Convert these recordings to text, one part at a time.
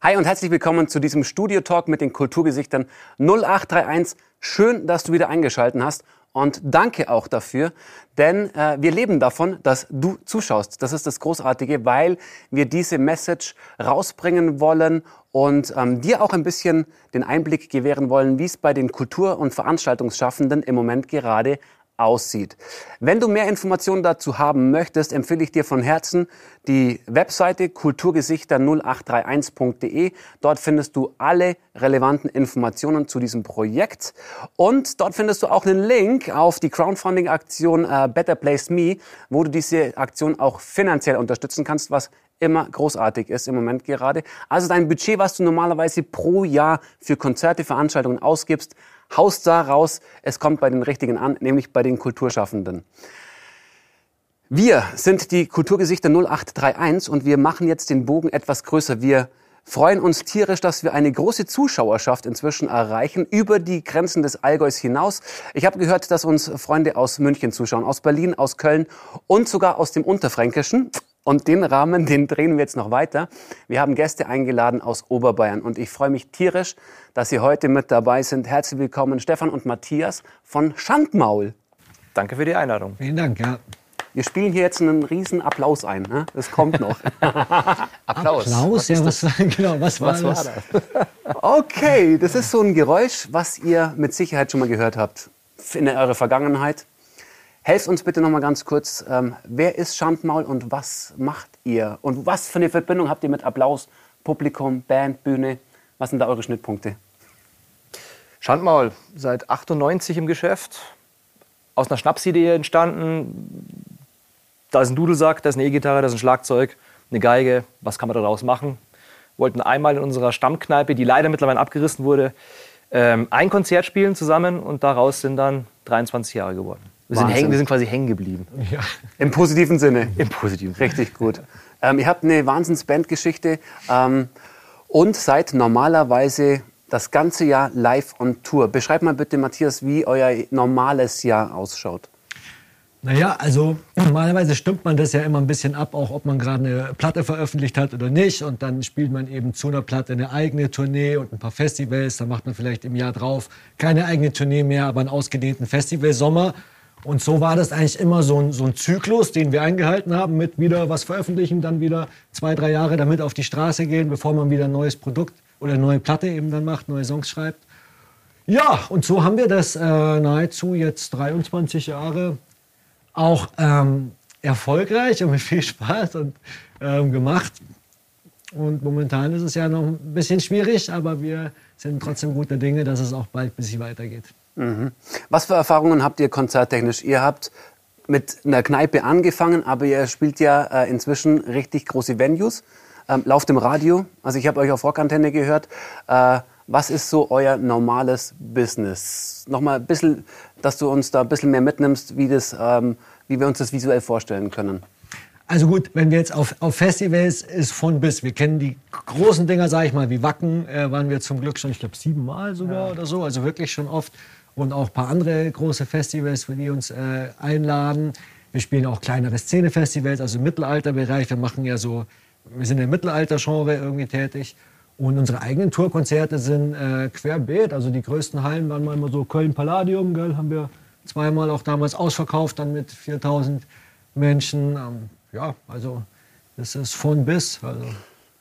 Hi und herzlich willkommen zu diesem Studio Talk mit den Kulturgesichtern 0831. Schön, dass du wieder eingeschaltet hast und danke auch dafür, denn äh, wir leben davon, dass du zuschaust. Das ist das Großartige, weil wir diese Message rausbringen wollen und ähm, dir auch ein bisschen den Einblick gewähren wollen, wie es bei den Kultur- und Veranstaltungsschaffenden im Moment gerade aussieht. Wenn du mehr Informationen dazu haben möchtest, empfehle ich dir von Herzen die Webseite kulturgesichter0831.de. Dort findest du alle relevanten Informationen zu diesem Projekt und dort findest du auch einen Link auf die Crowdfunding-Aktion äh, Better Place Me, wo du diese Aktion auch finanziell unterstützen kannst, was immer großartig ist im Moment gerade. Also dein Budget, was du normalerweise pro Jahr für Konzerte, Veranstaltungen ausgibst, haust da raus, es kommt bei den Richtigen an, nämlich bei den Kulturschaffenden. Wir sind die Kulturgesichter 0831 und wir machen jetzt den Bogen etwas größer. Wir freuen uns tierisch, dass wir eine große Zuschauerschaft inzwischen erreichen, über die Grenzen des Allgäus hinaus. Ich habe gehört, dass uns Freunde aus München zuschauen, aus Berlin, aus Köln und sogar aus dem Unterfränkischen. Und den Rahmen, den drehen wir jetzt noch weiter. Wir haben Gäste eingeladen aus Oberbayern und ich freue mich tierisch, dass Sie heute mit dabei sind. Herzlich willkommen Stefan und Matthias von Schandmaul. Danke für die Einladung. Vielen Dank, ja. Wir spielen hier jetzt einen riesen Applaus ein. Ne? Das kommt noch. Applaus. Applaus, was ja, was, genau, was war, was das? war das? Okay, das ist so ein Geräusch, was ihr mit Sicherheit schon mal gehört habt in eurer Vergangenheit. Helft uns bitte noch mal ganz kurz. Ähm, wer ist Schandmaul und was macht ihr? Und was für eine Verbindung habt ihr mit Applaus, Publikum, Band, Bühne? Was sind da eure Schnittpunkte? Schandmaul, seit 98 im Geschäft. Aus einer Schnapsidee entstanden. Da ist ein Dudelsack, da ist eine E-Gitarre, da ist ein Schlagzeug, eine Geige. Was kann man daraus machen? Wollten einmal in unserer Stammkneipe, die leider mittlerweile abgerissen wurde, ähm, ein Konzert spielen zusammen und daraus sind dann 23 Jahre geworden. Wir sind, häng, wir sind, quasi hängen geblieben. Ja. Im positiven Sinne. Im positiven Sinne. Richtig gut. Ähm, ihr habt eine Wahnsinns-Bandgeschichte ähm, und seid normalerweise das ganze Jahr live on Tour. Beschreibt mal bitte, Matthias, wie euer normales Jahr ausschaut. Naja, also normalerweise stimmt man das ja immer ein bisschen ab, auch ob man gerade eine Platte veröffentlicht hat oder nicht. Und dann spielt man eben zu einer Platte eine eigene Tournee und ein paar Festivals. Dann macht man vielleicht im Jahr drauf keine eigene Tournee mehr, aber einen ausgedehnten Festivalsommer. Und so war das eigentlich immer so ein, so ein Zyklus, den wir eingehalten haben, mit wieder was veröffentlichen, dann wieder zwei, drei Jahre damit auf die Straße gehen, bevor man wieder ein neues Produkt oder eine neue Platte eben dann macht, neue Songs schreibt. Ja, und so haben wir das äh, nahezu jetzt 23 Jahre auch ähm, erfolgreich und mit viel Spaß und, ähm, gemacht. Und momentan ist es ja noch ein bisschen schwierig, aber wir sind trotzdem guter Dinge, dass es auch bald ein bisschen weitergeht. Mhm. Was für Erfahrungen habt ihr konzerttechnisch? Ihr habt mit einer Kneipe angefangen, aber ihr spielt ja äh, inzwischen richtig große Venues. Ähm, lauft im Radio. Also ich habe euch auf Rockantenne gehört. Äh, was ist so euer normales Business? Nochmal ein bisschen, dass du uns da ein bisschen mehr mitnimmst, wie, das, ähm, wie wir uns das visuell vorstellen können. Also gut, wenn wir jetzt auf, auf Festivals ist von bis. Wir kennen die großen Dinger, sage ich mal, wie Wacken, äh, waren wir zum Glück schon, ich glaube, siebenmal sogar ja. oder so. Also wirklich schon oft und auch ein paar andere große Festivals, die uns äh, einladen. Wir spielen auch kleinere Szenefestivals, also im Mittelalterbereich. Wir machen ja so, wir sind im Mittelalter-Genre irgendwie tätig. Und unsere eigenen Tourkonzerte sind äh, querbeet. Also die größten Hallen waren mal immer so Köln Palladium, gell, haben wir zweimal auch damals ausverkauft, dann mit 4000 Menschen. Ähm, ja, also das ist von bis. Also.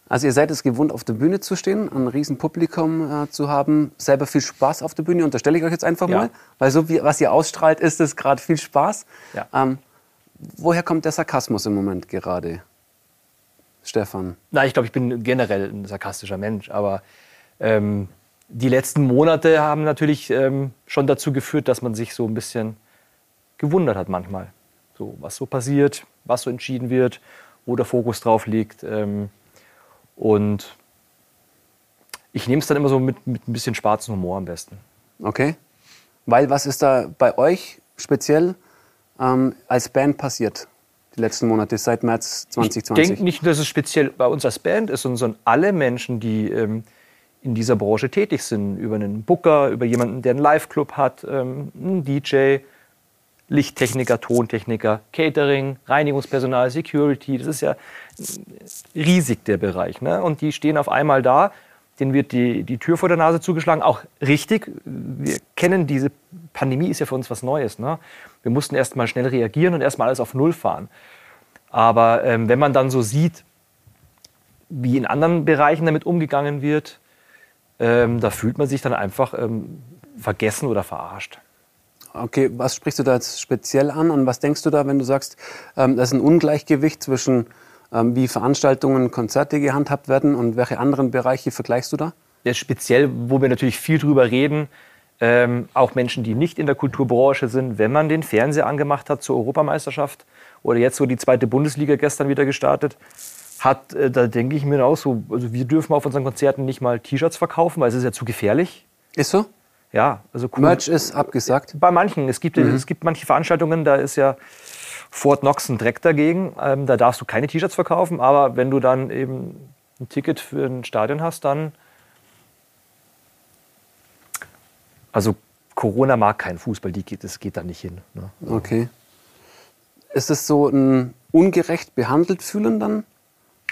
Also ihr seid es gewohnt, auf der Bühne zu stehen, ein riesen Publikum äh, zu haben, selber viel Spaß auf der Bühne, unterstelle ich euch jetzt einfach ja. mal, weil so wie was ihr ausstrahlt, ist es gerade viel Spaß. Ja. Ähm, woher kommt der Sarkasmus im Moment gerade, Stefan? Na, ich glaube, ich bin generell ein sarkastischer Mensch, aber ähm, die letzten Monate haben natürlich ähm, schon dazu geführt, dass man sich so ein bisschen gewundert hat manchmal, so was so passiert, was so entschieden wird, wo der Fokus drauf liegt. Ähm, und ich nehme es dann immer so mit, mit ein bisschen schwarzen Humor am besten. Okay. Weil was ist da bei euch speziell ähm, als Band passiert? Die letzten Monate, seit März 2020? Ich denke nicht, dass es speziell bei uns als Band ist, sondern alle Menschen, die ähm, in dieser Branche tätig sind. Über einen Booker, über jemanden, der einen Live-Club hat, ähm, einen DJ. Lichttechniker, Tontechniker, Catering, Reinigungspersonal, Security. Das ist ja riesig, der Bereich. Ne? Und die stehen auf einmal da, denen wird die, die Tür vor der Nase zugeschlagen. Auch richtig, wir kennen diese Pandemie, ist ja für uns was Neues. Ne? Wir mussten erst mal schnell reagieren und erst mal alles auf Null fahren. Aber ähm, wenn man dann so sieht, wie in anderen Bereichen damit umgegangen wird, ähm, da fühlt man sich dann einfach ähm, vergessen oder verarscht. Okay, was sprichst du da jetzt speziell an und was denkst du da, wenn du sagst, ähm, das ist ein Ungleichgewicht zwischen ähm, wie Veranstaltungen, Konzerte gehandhabt werden und welche anderen Bereiche vergleichst du da? Ja, speziell, wo wir natürlich viel drüber reden, ähm, auch Menschen, die nicht in der Kulturbranche sind, wenn man den Fernseher angemacht hat zur Europameisterschaft oder jetzt so die zweite Bundesliga gestern wieder gestartet hat, äh, da denke ich mir auch so, also wir dürfen auf unseren Konzerten nicht mal T-Shirts verkaufen, weil es ist ja zu gefährlich. Ist so? Ja, also cool. Merch ist abgesagt? Bei manchen. Es gibt, mhm. es gibt manche Veranstaltungen, da ist ja Fort Knox ein Dreck dagegen. Ähm, da darfst du keine T-Shirts verkaufen, aber wenn du dann eben ein Ticket für ein Stadion hast, dann. Also Corona mag keinen Fußball, die geht, das geht da nicht hin. Ne? Okay. Ist es so ein ungerecht behandelt fühlen dann,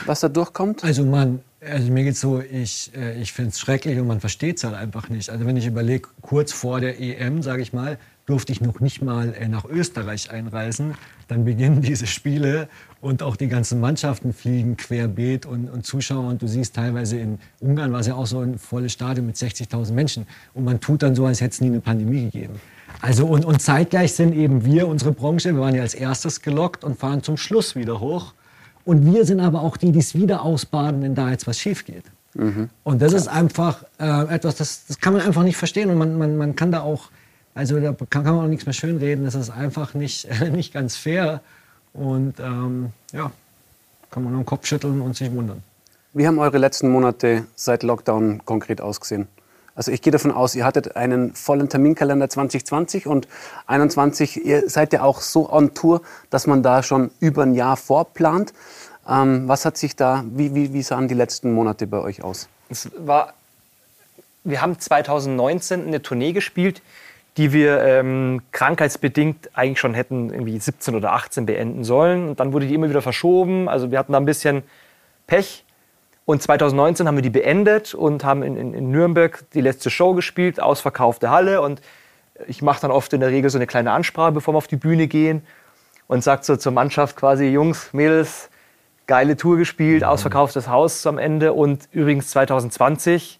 was da durchkommt? Also man, also mir geht's so, ich, äh, ich finde es schrecklich und man versteht es halt einfach nicht. Also wenn ich überlege, kurz vor der EM, sage ich mal, durfte ich noch nicht mal äh, nach Österreich einreisen. Dann beginnen diese Spiele und auch die ganzen Mannschaften fliegen querbeet und, und Zuschauer. Und du siehst teilweise in Ungarn war es ja auch so ein volles Stadion mit 60.000 Menschen. Und man tut dann so, als hätte es nie eine Pandemie gegeben. Also und, und zeitgleich sind eben wir, unsere Branche, wir waren ja als erstes gelockt und fahren zum Schluss wieder hoch. Und wir sind aber auch die, die es wieder ausbaden, wenn da jetzt was schief geht. Mhm. Und das ist einfach äh, etwas, das, das kann man einfach nicht verstehen. Und man, man, man kann da auch, also da kann, kann man auch nichts mehr schönreden. Das ist einfach nicht, nicht ganz fair. Und ähm, ja, kann man nur den Kopf schütteln und sich wundern. Wie haben eure letzten Monate seit Lockdown konkret ausgesehen? Also ich gehe davon aus, ihr hattet einen vollen Terminkalender 2020 und 2021. Ihr seid ja auch so on Tour, dass man da schon über ein Jahr vorplant. Ähm, was hat sich da, wie, wie, wie sahen die letzten Monate bei euch aus? Es war, wir haben 2019 eine Tournee gespielt, die wir ähm, krankheitsbedingt eigentlich schon hätten irgendwie 17 oder 18 beenden sollen. Und dann wurde die immer wieder verschoben. Also wir hatten da ein bisschen Pech. Und 2019 haben wir die beendet und haben in, in, in Nürnberg die letzte Show gespielt, ausverkaufte Halle. Und ich mache dann oft in der Regel so eine kleine Ansprache, bevor wir auf die Bühne gehen und sage so zur Mannschaft quasi, Jungs, Mädels, geile Tour gespielt, mhm. ausverkauftes Haus am Ende. Und übrigens 2020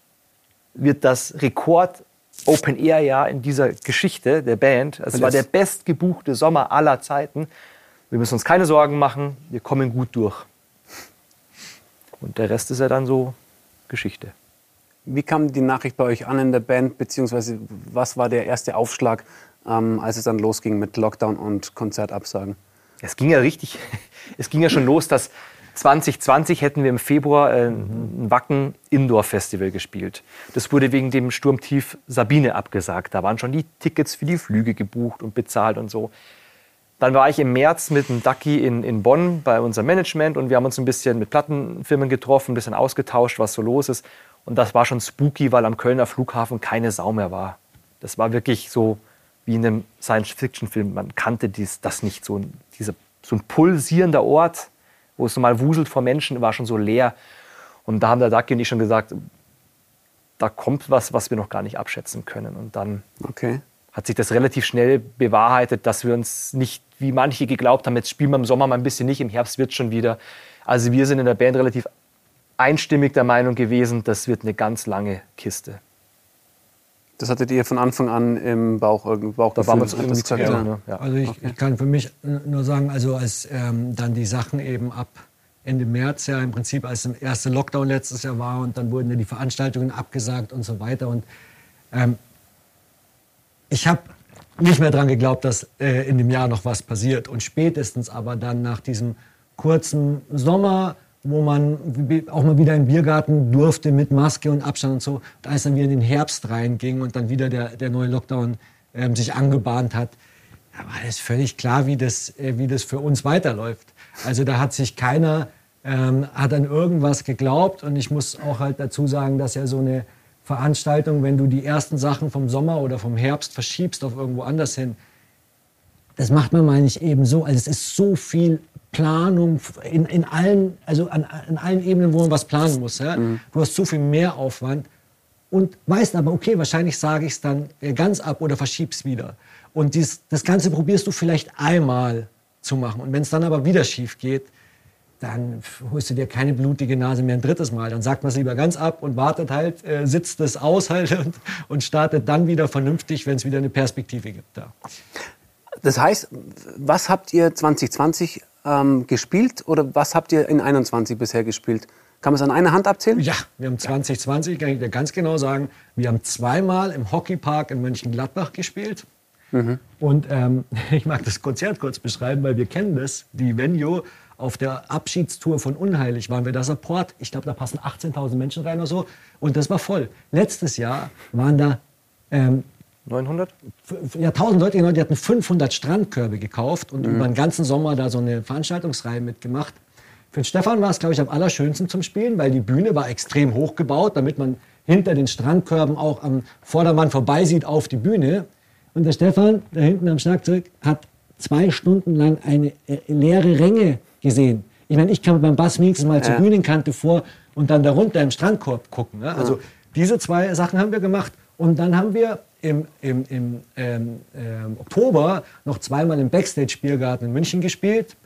wird das Rekord Open Air Jahr in dieser Geschichte der Band. Es war der bestgebuchte Sommer aller Zeiten. Wir müssen uns keine Sorgen machen, wir kommen gut durch. Und der Rest ist ja dann so Geschichte. Wie kam die Nachricht bei euch an in der Band, beziehungsweise was war der erste Aufschlag, ähm, als es dann losging mit Lockdown und Konzertabsagen? Es ging ja richtig, es ging ja schon los, dass 2020 hätten wir im Februar äh, ein Wacken Indoor Festival gespielt. Das wurde wegen dem Sturmtief Sabine abgesagt. Da waren schon die Tickets für die Flüge gebucht und bezahlt und so. Dann war ich im März mit dem Ducky in, in Bonn bei unserem Management und wir haben uns ein bisschen mit Plattenfirmen getroffen, ein bisschen ausgetauscht, was so los ist. Und das war schon spooky, weil am Kölner Flughafen keine Sau mehr war. Das war wirklich so wie in einem Science-Fiction-Film. Man kannte dies, das nicht. So ein, diese, so ein pulsierender Ort, wo es normal wuselt vor Menschen, war schon so leer. Und da haben der Ducky und ich schon gesagt, da kommt was, was wir noch gar nicht abschätzen können. Und dann okay. Hat sich das relativ schnell bewahrheitet, dass wir uns nicht wie manche geglaubt haben, jetzt spielen wir im Sommer mal ein bisschen nicht, im Herbst wird schon wieder. Also wir sind in der Band relativ einstimmig der Meinung gewesen, das wird eine ganz lange Kiste. Das hattet ihr von Anfang an im Bauch, Bauch da waren wir irgendwie ja. Ne? Ja. Also ich, okay. ich, kann für mich nur sagen, also als ähm, dann die Sachen eben ab Ende März ja im Prinzip als der erste Lockdown letztes Jahr war und dann wurden ja die Veranstaltungen abgesagt und so weiter und ähm, ich habe nicht mehr daran geglaubt, dass äh, in dem Jahr noch was passiert. Und spätestens aber dann nach diesem kurzen Sommer, wo man auch mal wieder im Biergarten durfte mit Maske und Abstand und so, und als dann wieder in den Herbst reinging und dann wieder der, der neue Lockdown äh, sich angebahnt hat, da war es völlig klar, wie das, äh, wie das für uns weiterläuft. Also da hat sich keiner, ähm, hat an irgendwas geglaubt. Und ich muss auch halt dazu sagen, dass ja so eine Veranstaltung, wenn du die ersten Sachen vom Sommer oder vom Herbst verschiebst auf irgendwo anders hin, das macht man mal nicht eben so. Also es ist so viel Planung in, in allen, also an, an allen Ebenen, wo man was planen muss. Ja? Mhm. Du hast so viel mehr Aufwand und weißt aber, okay, wahrscheinlich sage ich es dann ganz ab oder verschieb's wieder. Und dies, das Ganze probierst du vielleicht einmal zu machen. Und wenn es dann aber wieder schief geht, dann holst du dir keine blutige Nase mehr ein drittes Mal. Dann sagt man es lieber ganz ab und wartet halt, äh, sitzt es aus halt und, und startet dann wieder vernünftig, wenn es wieder eine Perspektive gibt. Da. Das heißt, was habt ihr 2020 ähm, gespielt oder was habt ihr in 21 bisher gespielt? Kann man es an einer Hand abzählen? Ja, wir haben 2020, kann ich dir ganz genau sagen, wir haben zweimal im Hockeypark in Mönchengladbach gespielt. Mhm. Und ähm, ich mag das Konzert kurz beschreiben, weil wir kennen das. Die Venue auf der Abschiedstour von Unheilig waren wir da Support. Ich glaube, da passen 18.000 Menschen rein oder so. Und das war voll. Letztes Jahr waren da ähm, 900? Ja, 1000 Leute, die hatten 500 Strandkörbe gekauft und mhm. über den ganzen Sommer da so eine Veranstaltungsreihe mitgemacht. Für den Stefan war es, glaube ich, am allerschönsten zum Spielen, weil die Bühne war extrem hoch gebaut, damit man hinter den Strandkörben auch am Vordermann vorbeisieht auf die Bühne. Und der Stefan, da hinten am Schlagzeug, hat zwei Stunden lang eine äh, leere Ränge gesehen. Ich meine, ich kam beim Bass wenigstens mal ja. zur Bühnenkante vor und dann darunter im Strandkorb gucken. Ne? Also diese zwei Sachen haben wir gemacht. Und dann haben wir im, im, im ähm, ähm, Oktober noch zweimal im Backstage-Biergarten in München gespielt.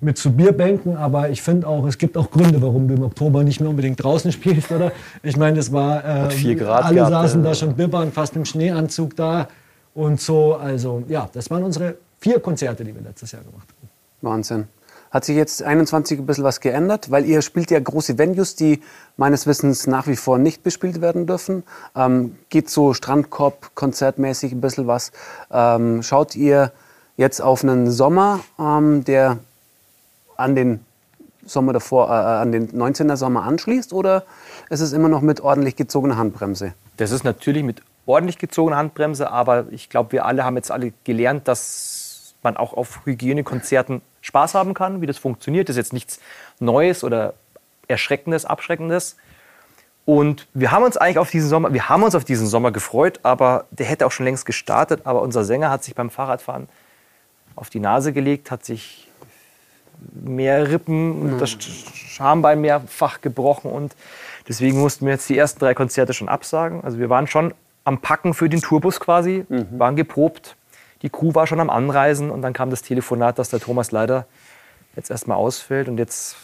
Mit zu Bierbänken, aber ich finde auch, es gibt auch Gründe, warum du im Oktober nicht mehr unbedingt draußen spielst, oder? Ich meine, es war, äh, alle gehabt, saßen ja. da schon bibbern, fast im Schneeanzug da und so. Also ja, das waren unsere vier Konzerte, die wir letztes Jahr gemacht haben. Wahnsinn. Hat sich jetzt 21 ein bisschen was geändert? Weil ihr spielt ja große Venues, die meines Wissens nach wie vor nicht bespielt werden dürfen. Ähm, geht so Strandkorb, konzertmäßig ein bisschen was. Ähm, schaut ihr jetzt auf einen Sommer, ähm, der an den Sommer davor, äh, an den 19er Sommer anschließt? Oder ist es immer noch mit ordentlich gezogener Handbremse? Das ist natürlich mit ordentlich gezogener Handbremse, aber ich glaube, wir alle haben jetzt alle gelernt, dass man auch auf Hygienekonzerten Spaß haben kann, wie das funktioniert. Das ist jetzt nichts Neues oder Erschreckendes, Abschreckendes. Und wir haben uns eigentlich auf diesen Sommer, wir haben uns auf diesen Sommer gefreut, aber der hätte auch schon längst gestartet. Aber unser Sänger hat sich beim Fahrradfahren auf die Nase gelegt, hat sich mehr Rippen und mhm. das Schambein mehrfach gebrochen und deswegen mussten wir jetzt die ersten drei Konzerte schon absagen. Also wir waren schon am Packen für den Tourbus quasi, mhm. waren geprobt, die Crew war schon am Anreisen und dann kam das Telefonat, dass der Thomas leider jetzt erstmal ausfällt und jetzt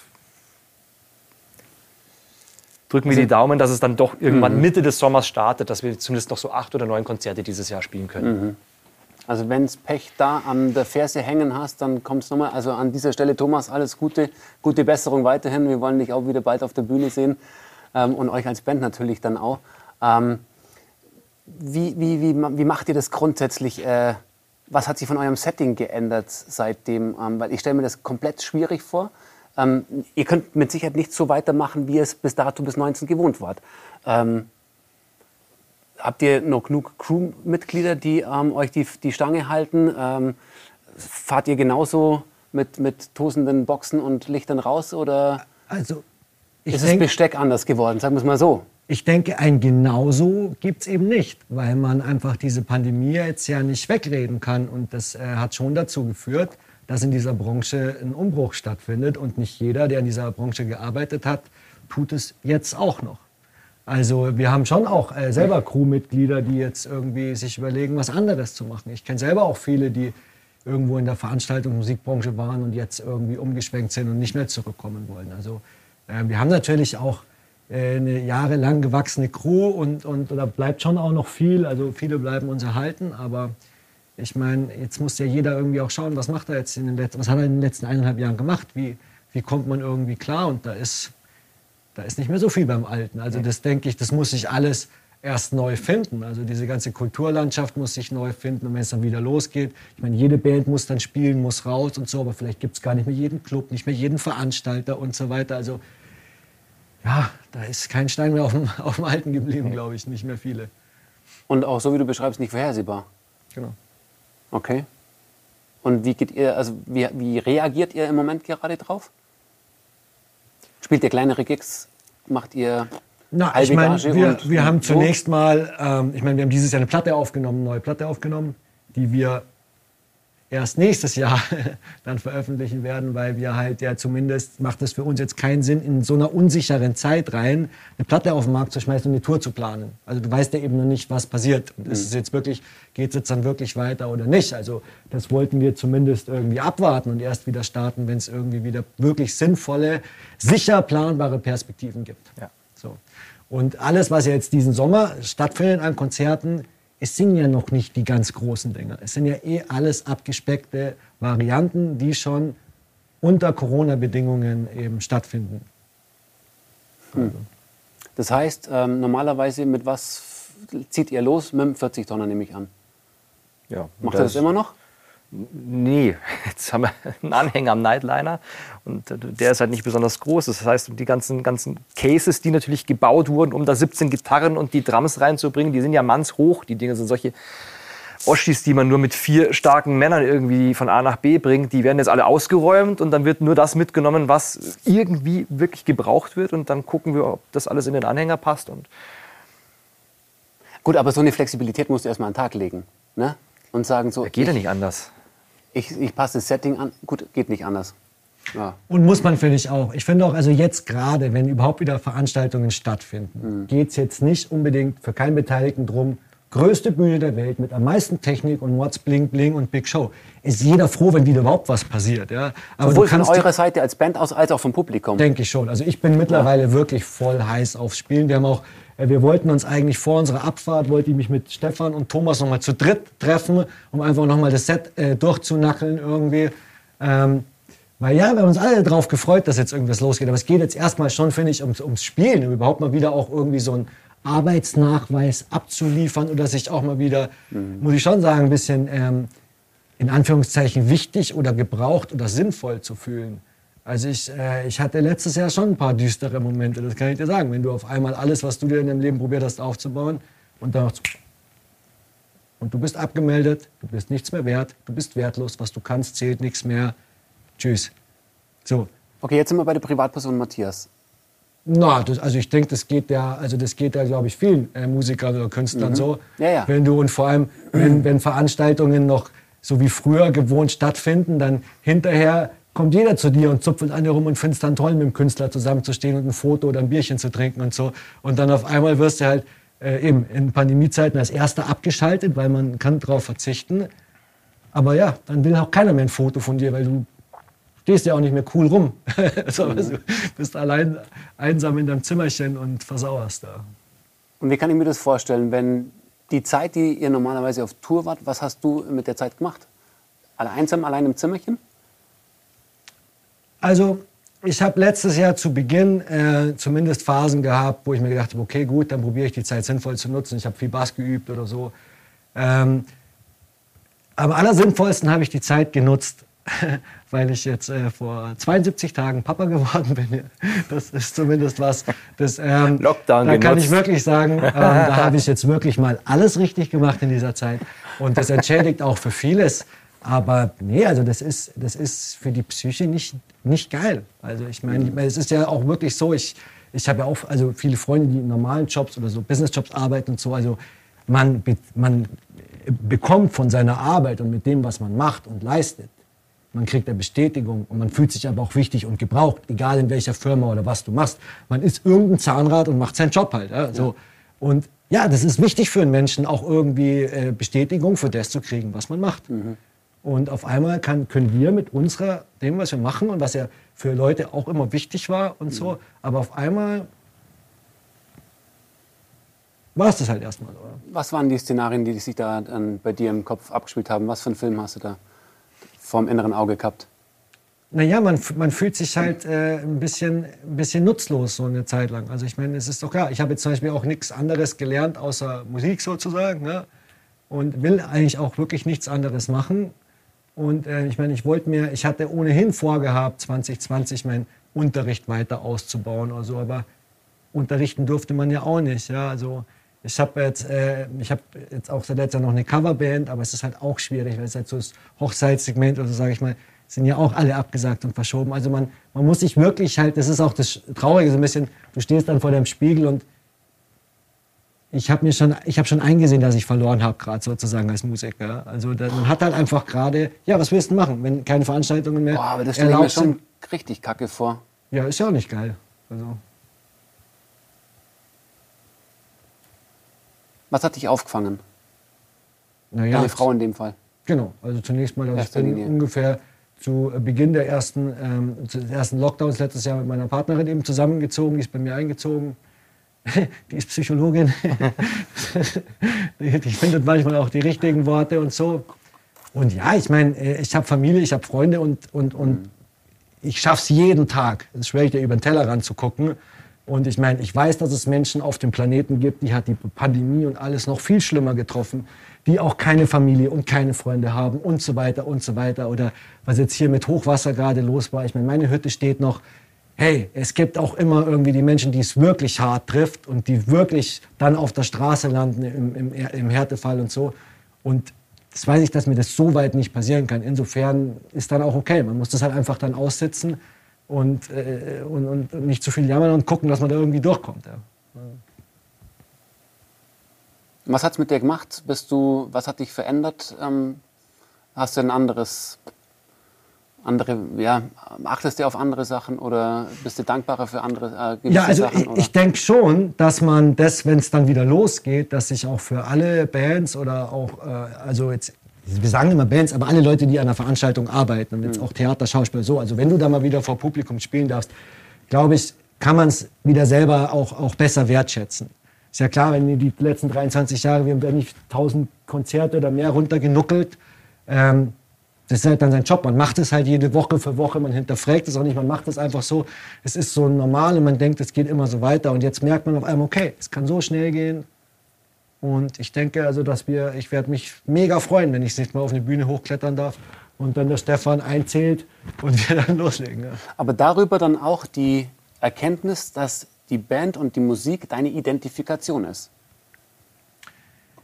drücken wir also, die Daumen, dass es dann doch irgendwann mhm. Mitte des Sommers startet, dass wir zumindest noch so acht oder neun Konzerte dieses Jahr spielen können. Mhm. Also wenn es Pech da an der Ferse hängen hast, dann kommst du nochmal. Also an dieser Stelle, Thomas, alles Gute, gute Besserung weiterhin. Wir wollen dich auch wieder bald auf der Bühne sehen ähm, und euch als Band natürlich dann auch. Ähm, wie, wie, wie, wie macht ihr das grundsätzlich? Äh, was hat sich von eurem Setting geändert seitdem? Ähm, weil ich stelle mir das komplett schwierig vor. Ähm, ihr könnt mit Sicherheit nicht so weitermachen, wie ihr es bis dato bis 19 gewohnt wart. Ähm, habt ihr noch genug Crewmitglieder, die ähm, euch die, die Stange halten? Ähm, fahrt ihr genauso mit, mit tosenden Boxen und Lichtern raus? Oder also, ist das Besteck anders geworden? Sagen wir es mal so. Ich denke, ein Genauso gibt es eben nicht, weil man einfach diese Pandemie jetzt ja nicht wegreden kann. Und das äh, hat schon dazu geführt, dass in dieser Branche ein Umbruch stattfindet. Und nicht jeder, der in dieser Branche gearbeitet hat, tut es jetzt auch noch. Also wir haben schon auch äh, selber Crewmitglieder, die jetzt irgendwie sich überlegen, was anderes zu machen. Ich kenne selber auch viele, die irgendwo in der Veranstaltung Musikbranche waren und jetzt irgendwie umgeschwenkt sind und nicht mehr zurückkommen wollen. Also äh, wir haben natürlich auch eine jahrelang gewachsene Crew und, und da bleibt schon auch noch viel. Also viele bleiben uns erhalten, aber ich meine, jetzt muss ja jeder irgendwie auch schauen, was macht er jetzt in den letzten, was hat er in den letzten eineinhalb Jahren gemacht? Wie, wie kommt man irgendwie klar? Und da ist, da ist nicht mehr so viel beim Alten. Also das denke ich, das muss sich alles erst neu finden. Also diese ganze Kulturlandschaft muss sich neu finden und wenn es dann wieder losgeht, ich meine, jede Band muss dann spielen, muss raus und so, aber vielleicht gibt es gar nicht mehr jeden Club, nicht mehr jeden Veranstalter und so weiter. Also ja, da ist kein Stein mehr auf dem, auf dem Alten geblieben, glaube ich, nicht mehr viele. Und auch so wie du beschreibst, nicht vorhersehbar. Genau. Okay. Und wie geht ihr, also wie, wie reagiert ihr im Moment gerade drauf? Spielt ihr kleinere Gigs? Macht ihr Na, ich meine, wir, wir haben zunächst mal, ähm, ich meine, wir haben dieses Jahr eine Platte aufgenommen, eine neue Platte aufgenommen, die wir erst nächstes Jahr dann veröffentlichen werden, weil wir halt ja zumindest macht es für uns jetzt keinen Sinn, in so einer unsicheren Zeit rein eine Platte auf den Markt zu schmeißen und eine Tour zu planen. Also du weißt ja eben noch nicht, was passiert. Und ist es jetzt wirklich, geht es jetzt dann wirklich weiter oder nicht? Also das wollten wir zumindest irgendwie abwarten und erst wieder starten, wenn es irgendwie wieder wirklich sinnvolle, sicher planbare Perspektiven gibt. Ja. So. Und alles, was jetzt diesen Sommer stattfindet an Konzerten, es sind ja noch nicht die ganz großen Dinger. Es sind ja eh alles abgespeckte Varianten, die schon unter Corona-Bedingungen eben stattfinden. Das heißt, ähm, normalerweise mit was zieht ihr los? Mit dem 40 Tonner nehme ich an. Ja. Macht ihr das immer noch? Nee, jetzt haben wir einen Anhänger am Nightliner und äh, der ist halt nicht besonders groß. Das heißt, die ganzen, ganzen Cases, die natürlich gebaut wurden, um da 17 Gitarren und die Drums reinzubringen, die sind ja mannshoch. Die Dinge sind solche Oschis, die man nur mit vier starken Männern irgendwie von A nach B bringt. Die werden jetzt alle ausgeräumt und dann wird nur das mitgenommen, was irgendwie wirklich gebraucht wird. Und dann gucken wir, ob das alles in den Anhänger passt. Und Gut, aber so eine Flexibilität musst du erstmal an den Tag legen. Ne? Und sagen so, geht ja ich, nicht anders. Ich, ich passe das Setting an. Gut, geht nicht anders. Ja. Und muss man, finde ich auch. Ich finde auch, also jetzt gerade, wenn überhaupt wieder Veranstaltungen stattfinden, geht es jetzt nicht unbedingt für keinen Beteiligten drum, größte Bühne der Welt mit am meisten Technik und What's Bling Bling und Big Show. Ist jeder froh, wenn wieder überhaupt was passiert. Ja? Aber Sowohl von eurer Seite als Band aus, als auch vom Publikum. Denke ich schon. Also ich bin mittlerweile wirklich voll heiß aufs Spielen. Wir haben auch, wir wollten uns eigentlich vor unserer Abfahrt, wollte ich mich mit Stefan und Thomas nochmal zu dritt treffen, um einfach nochmal das Set äh, durchzunackeln irgendwie. Ähm, weil ja, wir haben uns alle darauf gefreut, dass jetzt irgendwas losgeht. Aber es geht jetzt erstmal schon, finde ich, ums, ums Spielen, um überhaupt mal wieder auch irgendwie so einen Arbeitsnachweis abzuliefern oder sich auch mal wieder, muss ich schon sagen, ein bisschen ähm, in Anführungszeichen wichtig oder gebraucht oder sinnvoll zu fühlen. Also ich, äh, ich hatte letztes Jahr schon ein paar düstere Momente, das kann ich dir sagen. Wenn du auf einmal alles, was du dir in deinem Leben probiert hast aufzubauen und dann noch und du bist abgemeldet, du bist nichts mehr wert, du bist wertlos, was du kannst, zählt nichts mehr. Tschüss. So, Okay, jetzt sind wir bei der Privatperson Matthias. na, das, also ich denke, das geht ja, also das geht ja, glaube ich, vielen äh, Musikern oder Künstlern so. Mhm. Ja, ja. Wenn du und vor allem, wenn, wenn Veranstaltungen noch so wie früher gewohnt stattfinden, dann hinterher kommt jeder zu dir und zupfelt an dir rum und findet es dann toll, mit dem Künstler zusammenzustehen und ein Foto oder ein Bierchen zu trinken und so. Und dann auf einmal wirst du halt äh, eben in Pandemiezeiten als Erster abgeschaltet, weil man kann darauf verzichten. Aber ja, dann will auch keiner mehr ein Foto von dir, weil du stehst ja auch nicht mehr cool rum. so, also, bist allein einsam in deinem Zimmerchen und versauerst da. Und wie kann ich mir das vorstellen, wenn die Zeit, die ihr normalerweise auf Tour wart, was hast du mit der Zeit gemacht? Alle einsam, allein im Zimmerchen? Also ich habe letztes Jahr zu Beginn äh, zumindest Phasen gehabt, wo ich mir gedacht habe, okay, gut, dann probiere ich die Zeit sinnvoll zu nutzen. Ich habe viel Bass geübt oder so. Ähm, am allersinnvollsten habe ich die Zeit genutzt, weil ich jetzt äh, vor 72 Tagen Papa geworden bin. Das ist zumindest was. Das, ähm, Lockdown Da kann genutzt. ich wirklich sagen, ähm, da habe ich jetzt wirklich mal alles richtig gemacht in dieser Zeit. Und das entschädigt auch für vieles. Aber nee, also das ist, das ist für die Psyche nicht, nicht geil. Also ich meine, meine, es ist ja auch wirklich so, ich, ich habe ja auch also viele Freunde, die in normalen Jobs oder so Businessjobs arbeiten und so. Also man, man bekommt von seiner Arbeit und mit dem, was man macht und leistet, man kriegt eine Bestätigung und man fühlt sich aber auch wichtig und gebraucht, egal in welcher Firma oder was du machst. Man ist irgendein Zahnrad und macht seinen Job halt. Ja, so. Und ja, das ist wichtig für einen Menschen, auch irgendwie äh, Bestätigung für das zu kriegen, was man macht. Und auf einmal kann, können wir mit unserer, dem, was wir machen und was ja für Leute auch immer wichtig war und so, aber auf einmal war es das halt erstmal. Oder? Was waren die Szenarien, die sich da dann bei dir im Kopf abgespielt haben? Was für einen Film hast du da vorm inneren Auge gehabt? Naja, man, man fühlt sich halt äh, ein, bisschen, ein bisschen nutzlos so eine Zeit lang. Also ich meine, es ist doch klar, ich habe jetzt zum Beispiel auch nichts anderes gelernt außer Musik sozusagen. Ne? Und will eigentlich auch wirklich nichts anderes machen. Und äh, ich meine, ich wollte mir, ich hatte ohnehin vorgehabt, 2020 meinen Unterricht weiter auszubauen oder so, aber unterrichten durfte man ja auch nicht. Ja? Also ich habe jetzt, äh, ich jetzt auch seit letztem Jahr noch eine Coverband, aber es ist halt auch schwierig, weil es halt so das Hochzeitssegment oder so, sage ich mal, sind ja auch alle abgesagt und verschoben. Also man, man muss sich wirklich halt, das ist auch das Traurige so ein bisschen, du stehst dann vor deinem Spiegel und ich habe mir schon, ich habe schon eingesehen, dass ich verloren habe, gerade sozusagen als Musiker. Also da- man hat halt einfach gerade, ja, was willst du machen, wenn keine Veranstaltungen mehr Boah, aber das stelle ich mir schon sind? richtig kacke vor. Ja, ist ja auch nicht geil. Also, Was hat dich aufgefangen? naja, Deine Frau in dem Fall. Genau, also zunächst mal, dass ich Erster bin Linie. ungefähr zu Beginn der ersten, ähm, des ersten Lockdowns letztes Jahr mit meiner Partnerin eben zusammengezogen, die ist bei mir eingezogen. Die ist Psychologin. die, die findet manchmal auch die richtigen Worte und so. Und ja, ich meine, äh, ich habe Familie, ich habe Freunde und, und, und ich schaffe es jeden Tag, das schwöre ich dir, über den Tellerrand zu gucken. Und ich meine, ich weiß, dass es Menschen auf dem Planeten gibt, die hat die Pandemie und alles noch viel schlimmer getroffen, die auch keine Familie und keine Freunde haben und so weiter und so weiter. Oder was jetzt hier mit Hochwasser gerade los war. Ich meine, meine Hütte steht noch. Hey, es gibt auch immer irgendwie die Menschen, die es wirklich hart trifft und die wirklich dann auf der Straße landen im, im, im Härtefall und so. Und das weiß ich, dass mir das so weit nicht passieren kann. Insofern ist dann auch okay. Man muss das halt einfach dann aussitzen und, äh, und, und nicht zu viel jammern und gucken, dass man da irgendwie durchkommt. Ja. Was hat's mit dir gemacht? Bist du, was hat dich verändert? Ähm, hast du ein anderes, andere, ja, achtest du auf andere Sachen oder bist du dankbarer für andere äh, Ja, also Sachen? ich, ich denke schon, dass man das, wenn es dann wieder losgeht, dass sich auch für alle Bands oder auch, äh, also jetzt, wir sagen immer Bands, aber alle Leute, die an einer Veranstaltung arbeiten und Mhm. jetzt auch Theater, Schauspiel, so, also wenn du da mal wieder vor Publikum spielen darfst, glaube ich, kann man es wieder selber auch, auch besser wertschätzen. Ist ja klar, wenn die, die letzten 23 Jahre, wir haben ja nicht 1000 Konzerte oder mehr runtergenuckelt, ähm, das ist halt dann sein Job. Man macht es halt jede Woche für Woche, man hinterfragt es auch nicht, man macht es einfach so. Es ist so normal und man denkt, es geht immer so weiter. Und jetzt merkt man auf einmal, okay, es kann so schnell gehen. Und ich denke also, dass wir, ich werde mich mega freuen, wenn ich das nächste Mal auf eine Bühne hochklettern darf und dann der Stefan einzählt und wir dann loslegen. Ja. Aber darüber dann auch die Erkenntnis, dass die Band und die Musik deine Identifikation ist.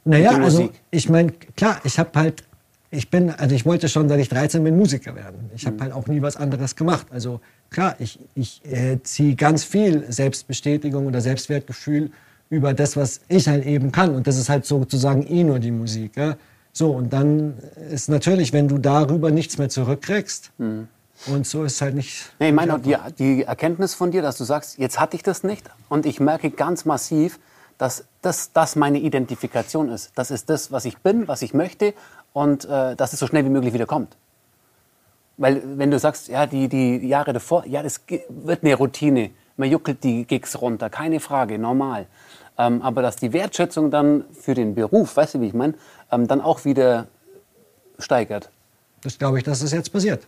Naja, also ich meine, klar, ich habe halt, ich bin, also ich wollte schon, seit ich 13 bin, Musiker werden. Ich Mhm. habe halt auch nie was anderes gemacht. Also klar, ich, ich äh, ziehe ganz viel Selbstbestätigung oder Selbstwertgefühl über das, was ich halt eben kann. Und das ist halt sozusagen eh nur die Musik. Ja? So, und dann ist natürlich, wenn du darüber nichts mehr zurückkriegst, und so ist halt nicht. Nee, ich meine auch die, die Erkenntnis von dir, dass du sagst, jetzt hatte ich das nicht und ich merke ganz massiv, dass das, das meine Identifikation ist. Das ist das, was ich bin, was ich möchte und äh, dass es so schnell wie möglich wieder kommt. Weil wenn du sagst, ja, die, die Jahre davor, ja, das wird eine Routine. Man juckelt die Gigs runter, keine Frage, normal. Ähm, aber dass die Wertschätzung dann für den Beruf, weißt du, wie ich meine, ähm, dann auch wieder steigert. Das glaube ich, dass das jetzt passiert.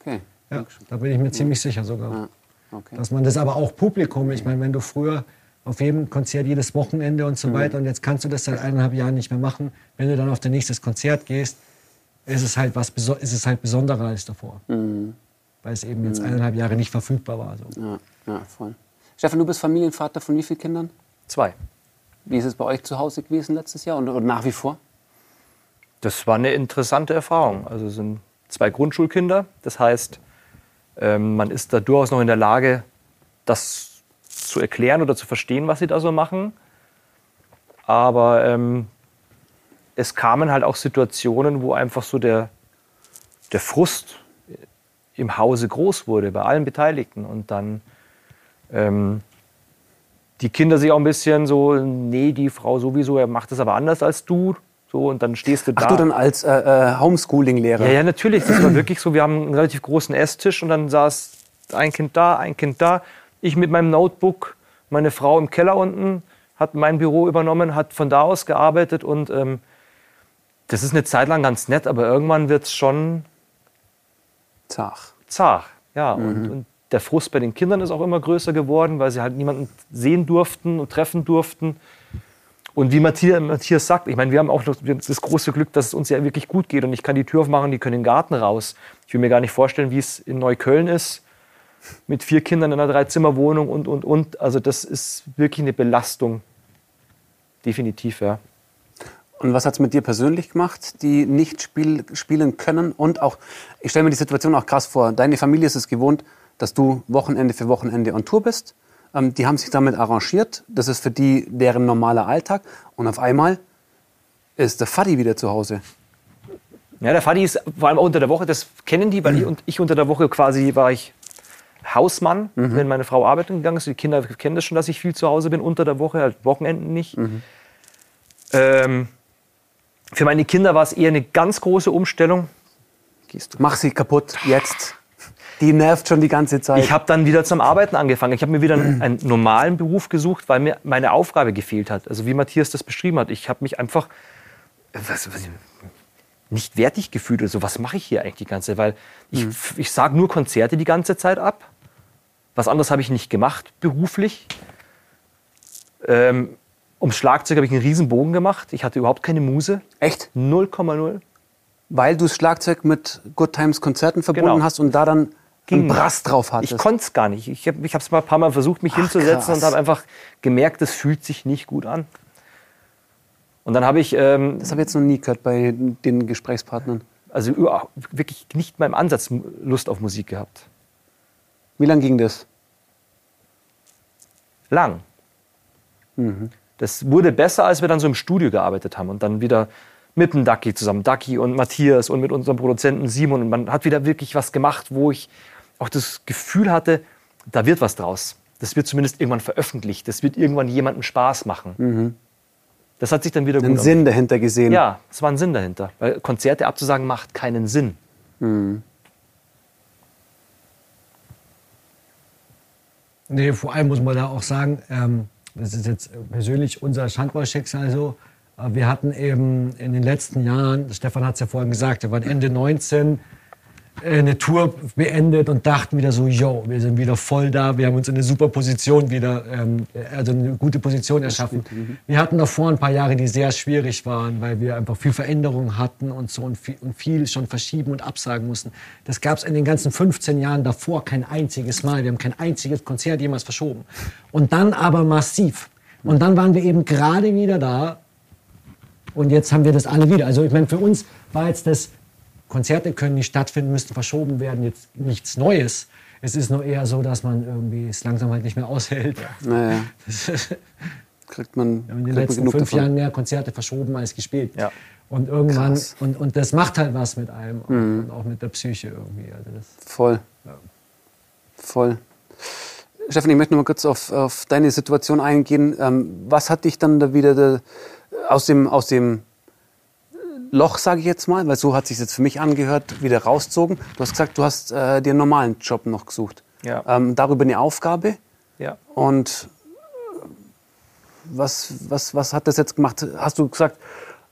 Okay. Ja, da bin ich mir ziemlich sicher sogar. Ja, okay. Dass man das aber auch Publikum, ich meine, wenn du früher auf jedem Konzert jedes Wochenende und so weiter und jetzt kannst du das seit eineinhalb Jahren nicht mehr machen, wenn du dann auf dein nächstes Konzert gehst, ist es halt was ist es halt besonderer als davor. Weil es eben jetzt eineinhalb Jahre nicht verfügbar war. So. Ja, ja, voll. Stefan, du bist Familienvater von wie vielen Kindern? Zwei. Wie ist es bei euch zu Hause gewesen letztes Jahr und, und nach wie vor? Das war eine interessante Erfahrung. Also es sind zwei Grundschulkinder. Das heißt, ähm, man ist da durchaus noch in der Lage, das zu erklären oder zu verstehen, was sie da so machen. Aber ähm, es kamen halt auch Situationen, wo einfach so der, der Frust im Hause groß wurde, bei allen Beteiligten. Und dann ähm, die Kinder sich auch ein bisschen so, nee, die Frau sowieso, er macht das aber anders als du. So, und dann stehst du da. Ach du dann als äh, äh, Homeschooling-Lehrer? Ja, ja, natürlich. Das war wirklich so. Wir haben einen relativ großen Esstisch und dann saß ein Kind da, ein Kind da. Ich mit meinem Notebook, meine Frau im Keller unten, hat mein Büro übernommen, hat von da aus gearbeitet und ähm, das ist eine Zeit lang ganz nett, aber irgendwann wird es schon Zach. zart. Ja, und, und der Frust bei den Kindern ist auch immer größer geworden, weil sie halt niemanden sehen durften und treffen durften. Und wie Matthias, Matthias sagt, ich meine, wir haben auch noch das große Glück, dass es uns ja wirklich gut geht und ich kann die Tür aufmachen, die können in den Garten raus. Ich will mir gar nicht vorstellen, wie es in Neukölln ist, mit vier Kindern in einer Dreizimmerwohnung und, und, und. Also das ist wirklich eine Belastung. Definitiv, ja. Und was hat es mit dir persönlich gemacht, die nicht spiel, spielen können? Und auch, ich stelle mir die Situation auch krass vor. Deine Familie ist es gewohnt, dass du Wochenende für Wochenende on Tour bist. ähm, die haben sich damit arrangiert. Das ist für die deren normaler Alltag. Und auf einmal ist der Faddy wieder zu Hause. Ja, der Fadi ist vor allem auch unter der Woche, das kennen die, weil ich, und ich unter der Woche quasi war ich Hausmann, wenn meine Frau arbeiten gegangen ist. Die Kinder kennen das schon, dass ich viel zu Hause bin unter der Woche, halt Wochenenden nicht. Ähm, für meine Kinder war es eher eine ganz große Umstellung. Gehst du? Mach sie kaputt, jetzt. Die nervt schon die ganze Zeit. Ich habe dann wieder zum Arbeiten angefangen. Ich habe mir wieder einen, einen normalen Beruf gesucht, weil mir meine Aufgabe gefehlt hat. Also wie Matthias das beschrieben hat. Ich habe mich einfach was, was, nicht wertig gefühlt. Also was mache ich hier eigentlich die ganze Zeit? Weil ich, ich sage nur Konzerte die ganze Zeit ab. Was anderes habe ich nicht gemacht beruflich. Ähm, ums Schlagzeug habe ich einen riesen Bogen gemacht. Ich hatte überhaupt keine Muse. Echt? 0,0. Weil du das Schlagzeug mit Good Times Konzerten verbunden Genau. hast und da dann Ging einen Brass drauf hattest. Ich konnte es gar nicht. Ich habe es mal ein paar Mal versucht, mich hinzusetzen krass. und habe einfach gemerkt, das fühlt sich nicht gut an. Und dann habe ich ähm, das habe ich jetzt noch nie gehört bei den Gesprächspartnern. also wirklich nicht mal im Ansatz Lust auf Musik gehabt. Wie lange ging das? Lang. Das wurde besser, als wir dann so im Studio gearbeitet haben und dann wieder mit dem Ducky zusammen, Ducky und Matthias und mit unserem Produzenten Simon. Und man hat wieder wirklich was gemacht, wo ich auch das Gefühl hatte, da wird was draus. Das wird zumindest irgendwann veröffentlicht. Das wird irgendwann jemandem Spaß machen. Das hat sich dann wieder Einen Sinn dahinter gesehen. Ja, es war ein Sinn dahinter. Weil Konzerte abzusagen macht keinen Sinn. Nee, vor allem muss man da auch sagen, ähm, das ist jetzt persönlich unser Schandball-Schicksal so. äh, Wir hatten eben in den letzten Jahren, Stefan hat es ja vorhin gesagt, wir waren Ende 19 äh, eine Tour beendet und dachten wieder so, yo, wir sind wieder voll da, wir haben uns in eine super Position wieder, ähm, also eine gute Position erschaffen. Wir hatten davor ein paar Jahre, die sehr schwierig waren, weil wir einfach viel Veränderung hatten und so und viel, und viel schon verschieben und absagen mussten. Das gab es in den ganzen 15 Jahren davor kein einziges Mal. Wir haben kein einziges Konzert jemals verschoben. Und dann aber massiv. Und dann waren wir eben gerade wieder da und jetzt haben wir das alle wieder. Also ich meine, für uns war jetzt das, Konzerte können nicht stattfinden, müssten verschoben werden, jetzt nichts Neues. Es ist nur eher so, dass man irgendwie es langsam halt nicht mehr aushält. Naja, wir kriegt man, haben in den letzten fünf davon. Jahren mehr Konzerte verschoben als gespielt. Ja. Und irgendwann, Krass. und, und das macht halt was mit einem und, und auch mit der Psyche irgendwie. Also das, Voll. Voll. Stefan, ich möchte noch mal kurz auf, auf deine Situation eingehen. Ähm, was hat dich dann da wieder da, aus, dem, aus dem Loch, sage ich jetzt mal, weil so hat sich jetzt für mich angehört, wieder rauszogen? Du hast gesagt, du hast äh, dir einen normalen Job noch gesucht. Ja. Ähm, darüber eine Aufgabe. Ja. Und äh, was, was, was hat das jetzt gemacht? Hast du gesagt,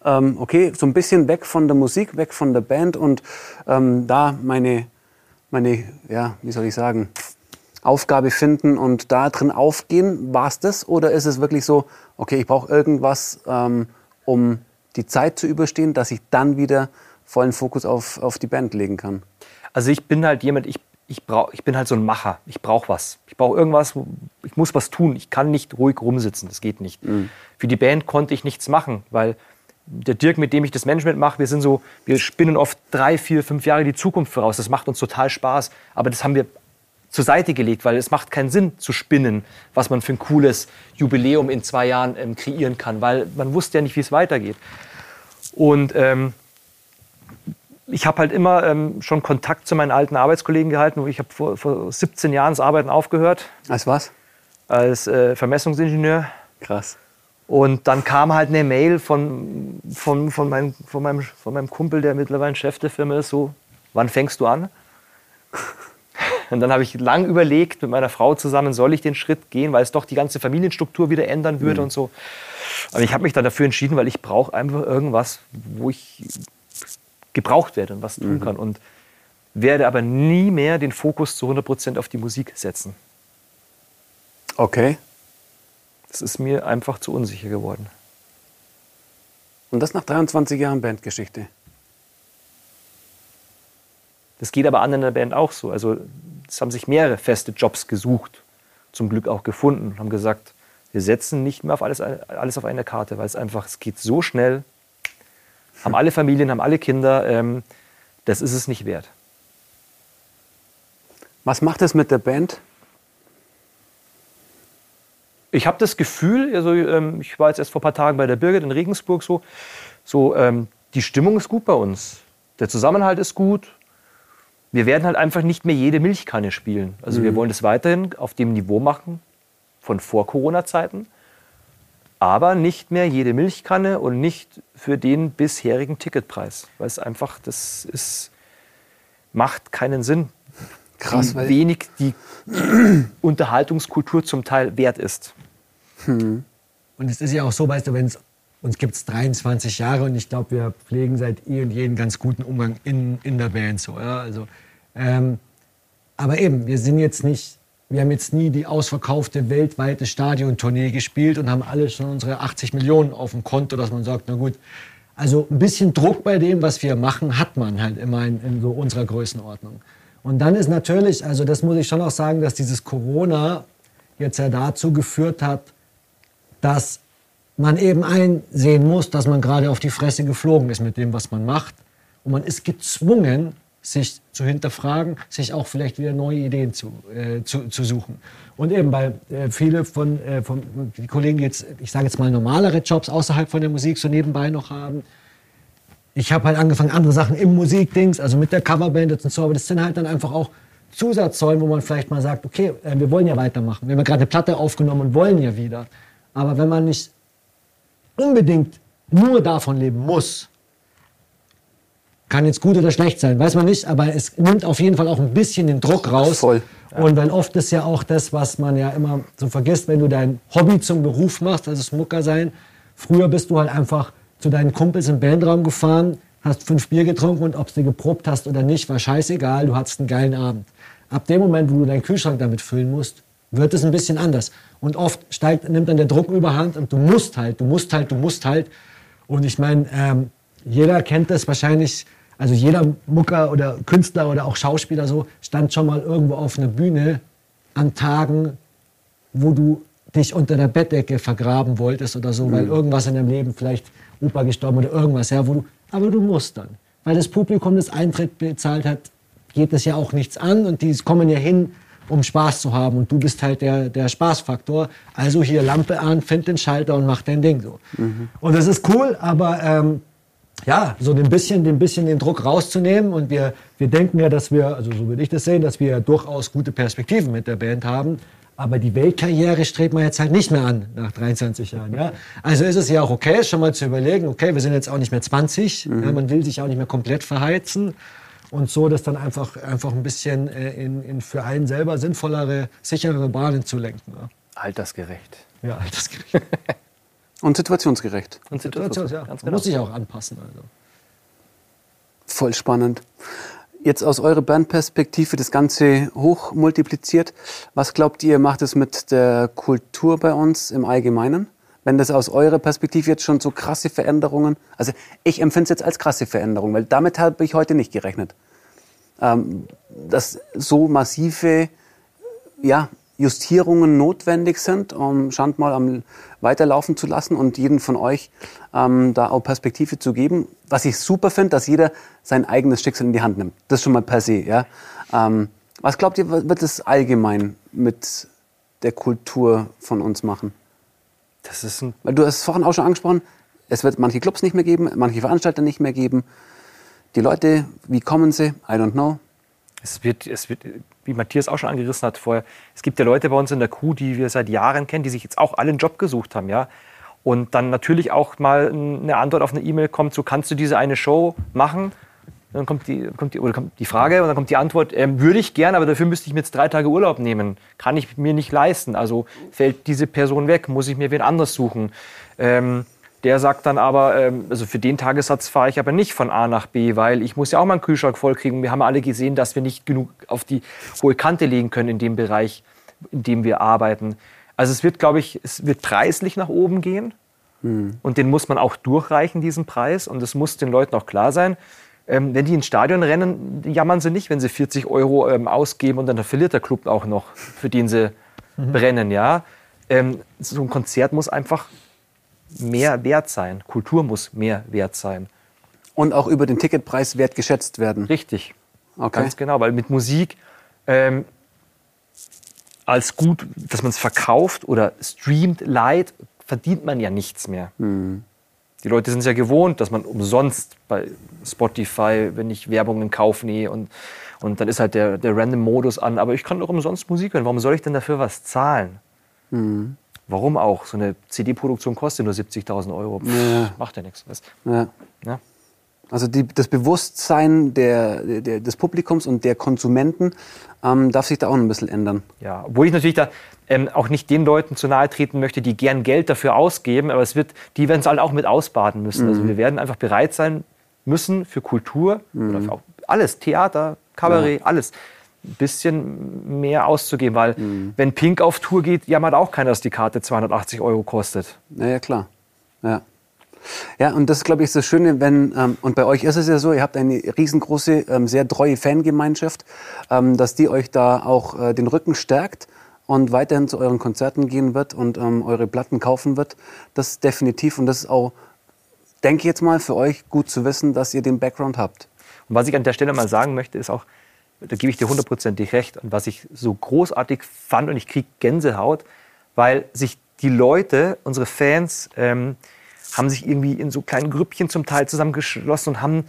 ähm, okay, so ein bisschen weg von der Musik, weg von der Band und ähm, da meine, meine, ja, wie soll ich sagen, Aufgabe finden und da drin aufgehen? War es das? Oder ist es wirklich so, okay, ich brauche irgendwas, ähm, um die Zeit zu überstehen, dass ich dann wieder vollen Fokus auf, auf die Band legen kann? Also ich bin halt jemand, ich, ich, brauch, ich bin halt so ein Macher. Ich brauche was. Ich brauche irgendwas, ich muss was tun. Ich kann nicht ruhig rumsitzen, das geht nicht. Für die Band konnte ich nichts machen, weil der Dirk, mit dem ich das Management mache, wir sind so, wir spinnen oft drei, vier, fünf Jahre die Zukunft voraus. Das macht uns total Spaß. Aber das haben wir zur Seite gelegt, weil es macht keinen Sinn zu spinnen, was man für ein cooles Jubiläum in zwei Jahren ähm, kreieren kann, weil man wusste ja nicht, wie es weitergeht. Und ähm, ich habe halt immer ähm, schon Kontakt zu meinen alten Arbeitskollegen gehalten. Ich habe vor, vor 17 Jahren das Arbeiten aufgehört Als was? als äh, Vermessungsingenieur. Krass. Und dann kam halt eine Mail von, von, von, meinem, von, meinem, von meinem Kumpel, der mittlerweile Chef der Firma ist, so, wann fängst du an? Und dann habe ich lang überlegt mit meiner Frau zusammen, soll ich den Schritt gehen, weil es doch die ganze Familienstruktur wieder ändern würde und so. Aber ich habe mich dann dafür entschieden, weil ich brauche einfach irgendwas, wo ich gebraucht werde und was tun kann. Und werde aber nie mehr den Fokus zu 100% auf die Musik setzen. Okay. Das ist mir einfach zu unsicher geworden. Und das nach 23 Jahren Bandgeschichte. Das geht aber anderen in der Band auch so. Also es haben sich mehrere feste Jobs gesucht, zum Glück auch gefunden und haben gesagt, wir setzen nicht mehr auf alles, alles auf eine Karte, weil es einfach, es geht so schnell. Haben alle Familien, haben alle Kinder, ähm, das ist es nicht wert. Was macht es mit der Band, Ich habe das Gefühl, also ähm, ich war jetzt erst vor ein paar Tagen bei der Birgit in Regensburg so, so ähm, die Stimmung ist gut bei uns. Der Zusammenhalt ist gut. Wir werden halt einfach nicht mehr jede Milchkanne spielen. Also wir wollen das weiterhin auf dem Niveau machen von vor Corona-Zeiten, aber nicht mehr jede Milchkanne und nicht für den bisherigen Ticketpreis, weil es einfach das ist macht keinen Sinn. Krass, wie weil- wenig die Unterhaltungskultur zum Teil wert ist. Und es ist ja auch so, weißt du, wenn es uns gibt es 23 Jahre und ich glaube, wir pflegen seit eh und je einen ganz guten Umgang in, in der Band so. Ja? Also, ähm, aber eben, wir sind jetzt nicht, wir haben jetzt nie die ausverkaufte weltweite Stadiontournee gespielt und haben alle schon unsere 80 Millionen auf dem Konto, dass man sagt, na gut, also ein bisschen Druck bei dem, was wir machen, hat man halt immer in, in so unserer Größenordnung. Und dann ist natürlich, also das muss ich schon auch sagen, dass dieses Corona jetzt ja dazu geführt hat, dass man eben einsehen muss, dass man gerade auf die Fresse geflogen ist mit dem, was man macht. Und man ist gezwungen, sich zu hinterfragen, sich auch vielleicht wieder neue Ideen zu, äh, zu, zu suchen. Und eben, weil äh, viele von, äh, von die Kollegen, die jetzt, ich sage jetzt mal normalere Jobs außerhalb von der Musik so nebenbei noch haben, ich habe halt angefangen, andere Sachen im Musikdings, also mit der Coverband und so, aber das sind halt dann einfach auch Zusatzsäulen, wo man vielleicht mal sagt, okay, äh, wir wollen ja weitermachen. Wir haben ja gerade eine Platte aufgenommen und wollen ja wieder. Aber wenn man nicht unbedingt nur davon leben muss, kann jetzt gut oder schlecht sein, weiß man nicht, aber es nimmt auf jeden Fall auch ein bisschen den Druck raus. Voll. Und weil oft ist ja auch das, was man ja immer so vergisst, wenn du dein Hobby zum Beruf machst, also das Mucker sein. Früher bist du halt einfach zu deinen Kumpels im Bandraum gefahren, hast fünf Bier getrunken und ob du geprobt hast oder nicht, war scheißegal, du hattest einen geilen Abend. Ab dem Moment, wo du deinen Kühlschrank damit füllen musst, wird es ein bisschen anders. Und oft steigt, nimmt dann der Druck überhand und du musst halt, du musst halt, du musst halt. Und ich meine, ähm, jeder kennt das wahrscheinlich, also jeder Mucker oder Künstler oder auch Schauspieler so, stand schon mal irgendwo auf einer Bühne an Tagen, wo du dich unter der Bettdecke vergraben wolltest oder so, weil irgendwas in deinem Leben vielleicht Opa gestorben oder irgendwas, ja, wo du, aber du musst dann. Weil das Publikum das Eintritt bezahlt hat, geht das ja auch nichts an und die kommen ja hin, um Spaß zu haben und du bist halt der, der Spaßfaktor. Also hier Lampe an, find den Schalter und mach dein Ding so. Und das ist cool, aber ähm, ja, so ein bisschen, ein bisschen den Druck rauszunehmen. Und wir, wir denken ja, dass wir, also so würde ich das sehen, dass wir durchaus gute Perspektiven mit der Band haben. Aber die Weltkarriere strebt man jetzt halt nicht mehr an nach 23 Jahren. Ja? Also ist es ja auch okay, schon mal zu überlegen, okay, wir sind jetzt auch nicht mehr 20, ja, man will sich auch nicht mehr komplett verheizen. Und so das dann einfach, einfach ein bisschen äh, in, in für einen selber sinnvollere, sicherere Bahnen zu lenken. Ja, Altersgerecht. ja altersgerecht. Und situationsgerecht. Und Situation, ja. Ganz Man genau. muss sich auch anpassen. Also. Voll spannend. Jetzt aus eurer Bandperspektive das Ganze hoch multipliziert. Was glaubt ihr, macht es mit der Kultur bei uns im Allgemeinen? Wenn das aus eurer Perspektive jetzt schon so krasse Veränderungen, also ich empfinde es jetzt als krasse Veränderung, weil damit habe ich heute nicht gerechnet. Ähm, dass so massive ja, Justierungen notwendig sind, um Schand mal am weiterlaufen zu lassen und jeden von euch ähm, da auch Perspektive zu geben. Was ich super finde, dass jeder sein eigenes Schicksal in die Hand nimmt. Das schon mal per se. Ja? Ähm, was glaubt ihr, wird es allgemein mit der Kultur von uns machen? Das ist ein Weil du hast es vorhin auch schon angesprochen, es wird manche Clubs nicht mehr geben, manche Veranstalter nicht mehr geben. Die Leute, wie kommen sie? I don't know. Es wird, es wird, wie Matthias auch schon angerissen hat vorher, es gibt ja Leute bei uns in der Crew, die wir seit Jahren kennen, die sich jetzt auch alle einen Job gesucht haben, ja. Und dann natürlich auch mal eine Antwort auf eine E-Mail kommt, so kannst du diese eine Show machen? Dann kommt die, kommt die, oder kommt die Frage und dann kommt die Antwort, ähm, würde ich gern, aber dafür müsste ich mir jetzt drei Tage Urlaub nehmen. Kann ich mir nicht leisten. Also fällt diese Person weg, muss ich mir wen anders suchen. Ähm, der sagt dann aber, ähm, also für den Tagessatz fahre ich aber nicht von A nach B, weil ich muss ja auch meinen Kühlschrank vollkriegen. Wir haben alle gesehen, dass wir nicht genug auf die hohe Kante legen können in dem Bereich, in dem wir arbeiten. Also es wird, glaube ich, es wird preislich nach oben gehen. Und den muss man auch durchreichen, diesen Preis. Und das muss den Leuten auch klar sein. Ähm, wenn die ins Stadion rennen, jammern sie nicht, wenn sie 40 Euro ähm, ausgeben und dann verliert der Club auch noch, für den sie brennen. Ja? Ähm, so ein Konzert muss einfach mehr wert sein. Kultur muss mehr wert sein. Und auch über den Ticketpreis wertgeschätzt werden. Richtig. Okay. Ganz genau, weil mit Musik, ähm, als gut, dass man es verkauft oder streamt, light, verdient man ja nichts mehr. Die Leute sind es ja gewohnt, dass man umsonst bei Spotify, wenn ich Werbung in Kauf nehme und, und dann ist halt der, der Random-Modus an. Aber ich kann doch umsonst Musik hören. Warum soll ich denn dafür was zahlen? Warum auch? So eine CD-Produktion kostet nur 70.000 Euro. Pff, Ja. Macht ja nichts. Ja. Ja. Also die, das Bewusstsein der, der, des Publikums und der Konsumenten ähm, darf sich da auch ein bisschen ändern. Ja, obwohl ich natürlich da ähm, auch nicht den Leuten zu nahe treten möchte, die gern Geld dafür ausgeben, aber es wird, die werden es halt auch mit ausbaden müssen. Also wir werden einfach bereit sein müssen für Kultur oder für auch alles, Theater, Kabarett, alles, ein bisschen mehr auszugeben, weil wenn Pink auf Tour geht, jammert auch keiner, dass die Karte 280 Euro kostet. Ja, ja klar. Ja. Ja, und das, glaube ich, ist das Schöne, wenn, ähm, und bei euch ist es ja so, ihr habt eine riesengroße, ähm, sehr treue Fangemeinschaft, ähm, dass die euch da auch äh, den Rücken stärkt und weiterhin zu euren Konzerten gehen wird und ähm, eure Platten kaufen wird. Das definitiv. Und das ist auch, denke ich jetzt mal, für euch gut zu wissen, dass ihr den Background habt. Und was ich an der Stelle mal sagen möchte, ist auch, da gebe ich dir hundertprozentig recht, und was ich so großartig fand, und ich kriege Gänsehaut, weil sich die Leute, unsere Fans, ähm, haben sich irgendwie in so kleinen Grüppchen zum Teil zusammengeschlossen und haben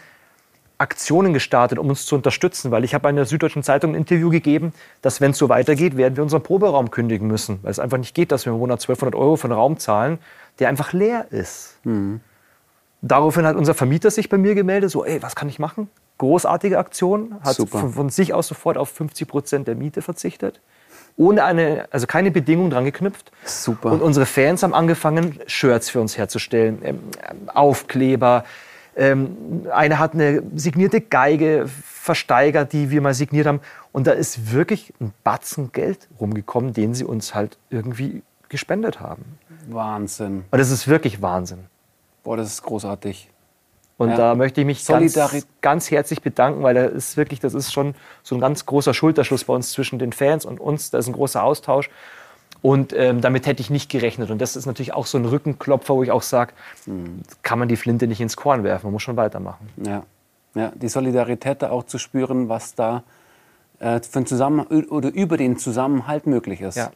Aktionen gestartet, um uns zu unterstützen. Weil ich habe in der Süddeutschen Zeitung ein Interview gegeben, dass wenn es so weitergeht, werden wir unseren Proberaum kündigen müssen. Weil es einfach nicht geht, dass wir im Monat 1200 Euro für einen Raum zahlen, der einfach leer ist. Daraufhin hat unser Vermieter sich bei mir gemeldet, so, ey, was kann ich machen? Großartige Aktion, hat Super. von, von sich aus sofort auf 50 Prozent der Miete verzichtet. Ohne eine, also keine Bedingung dran geknüpft. Super. Und unsere Fans haben angefangen, Shirts für uns herzustellen, ähm, Aufkleber. Ähm, einer hat eine signierte Geige versteigert, die wir mal signiert haben. Und da ist wirklich ein Batzen Geld rumgekommen, den sie uns halt irgendwie gespendet haben. Wahnsinn. Und das ist wirklich Wahnsinn. Boah, das ist großartig. Und Ja. da möchte ich mich ganz, ganz herzlich bedanken, weil da ist wirklich, das ist schon so ein ganz großer Schulterschluss bei uns zwischen den Fans und uns. Da ist ein großer Austausch. Und ähm, damit hätte ich nicht gerechnet. Und das ist natürlich auch so ein Rückenklopfer, wo ich auch sage, Mhm. kann man die Flinte nicht ins Korn werfen, man muss schon weitermachen. Ja. ja, die Solidarität da auch zu spüren, was da äh, für ein Zusammen oder über den Zusammenhalt möglich ist. Ja.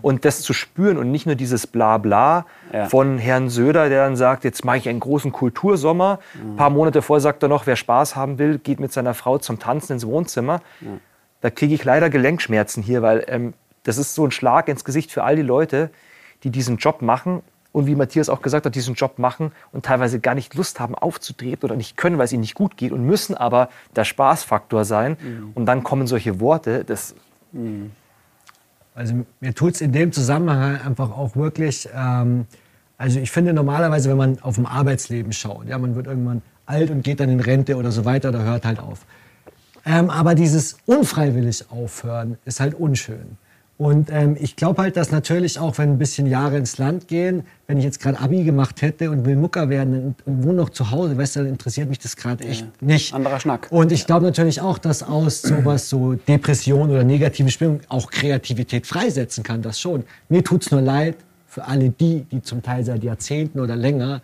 Und das zu spüren und nicht nur dieses Blabla Ja. von Herrn Söder, der dann sagt, jetzt mache ich einen großen Kultursommer. Ein paar Monate vorher sagt er noch, wer Spaß haben will, geht mit seiner Frau zum Tanzen ins Wohnzimmer. Da kriege ich leider Gelenkschmerzen hier, weil ähm, das ist so ein Schlag ins Gesicht für all die Leute, die diesen Job machen und wie Matthias auch gesagt hat, diesen Job machen und teilweise gar nicht Lust haben aufzutreten oder nicht können, weil es ihnen nicht gut geht und müssen aber der Spaßfaktor sein. Und dann kommen solche Worte, das Also mir tut es in dem Zusammenhang einfach auch wirklich, ähm, also ich finde normalerweise, wenn man auf dem Arbeitsleben schaut, ja, man wird irgendwann alt und geht dann in Rente oder so weiter, da hört halt auf. Ähm, aber dieses unfreiwillig aufhören ist halt unschön. Und ähm, ich glaube halt, dass natürlich auch, wenn ein bisschen Jahre ins Land gehen, wenn ich jetzt gerade Abi gemacht hätte und will Mucker werden und, und wohne noch zu Hause, weißt du, dann interessiert mich das gerade echt nicht. Anderer Schnack. Und ich glaube natürlich auch, dass aus sowas so Depression oder negative Stimmung auch Kreativität freisetzen kann, das schon. Mir tut's nur leid für alle die, die zum Teil seit Jahrzehnten oder länger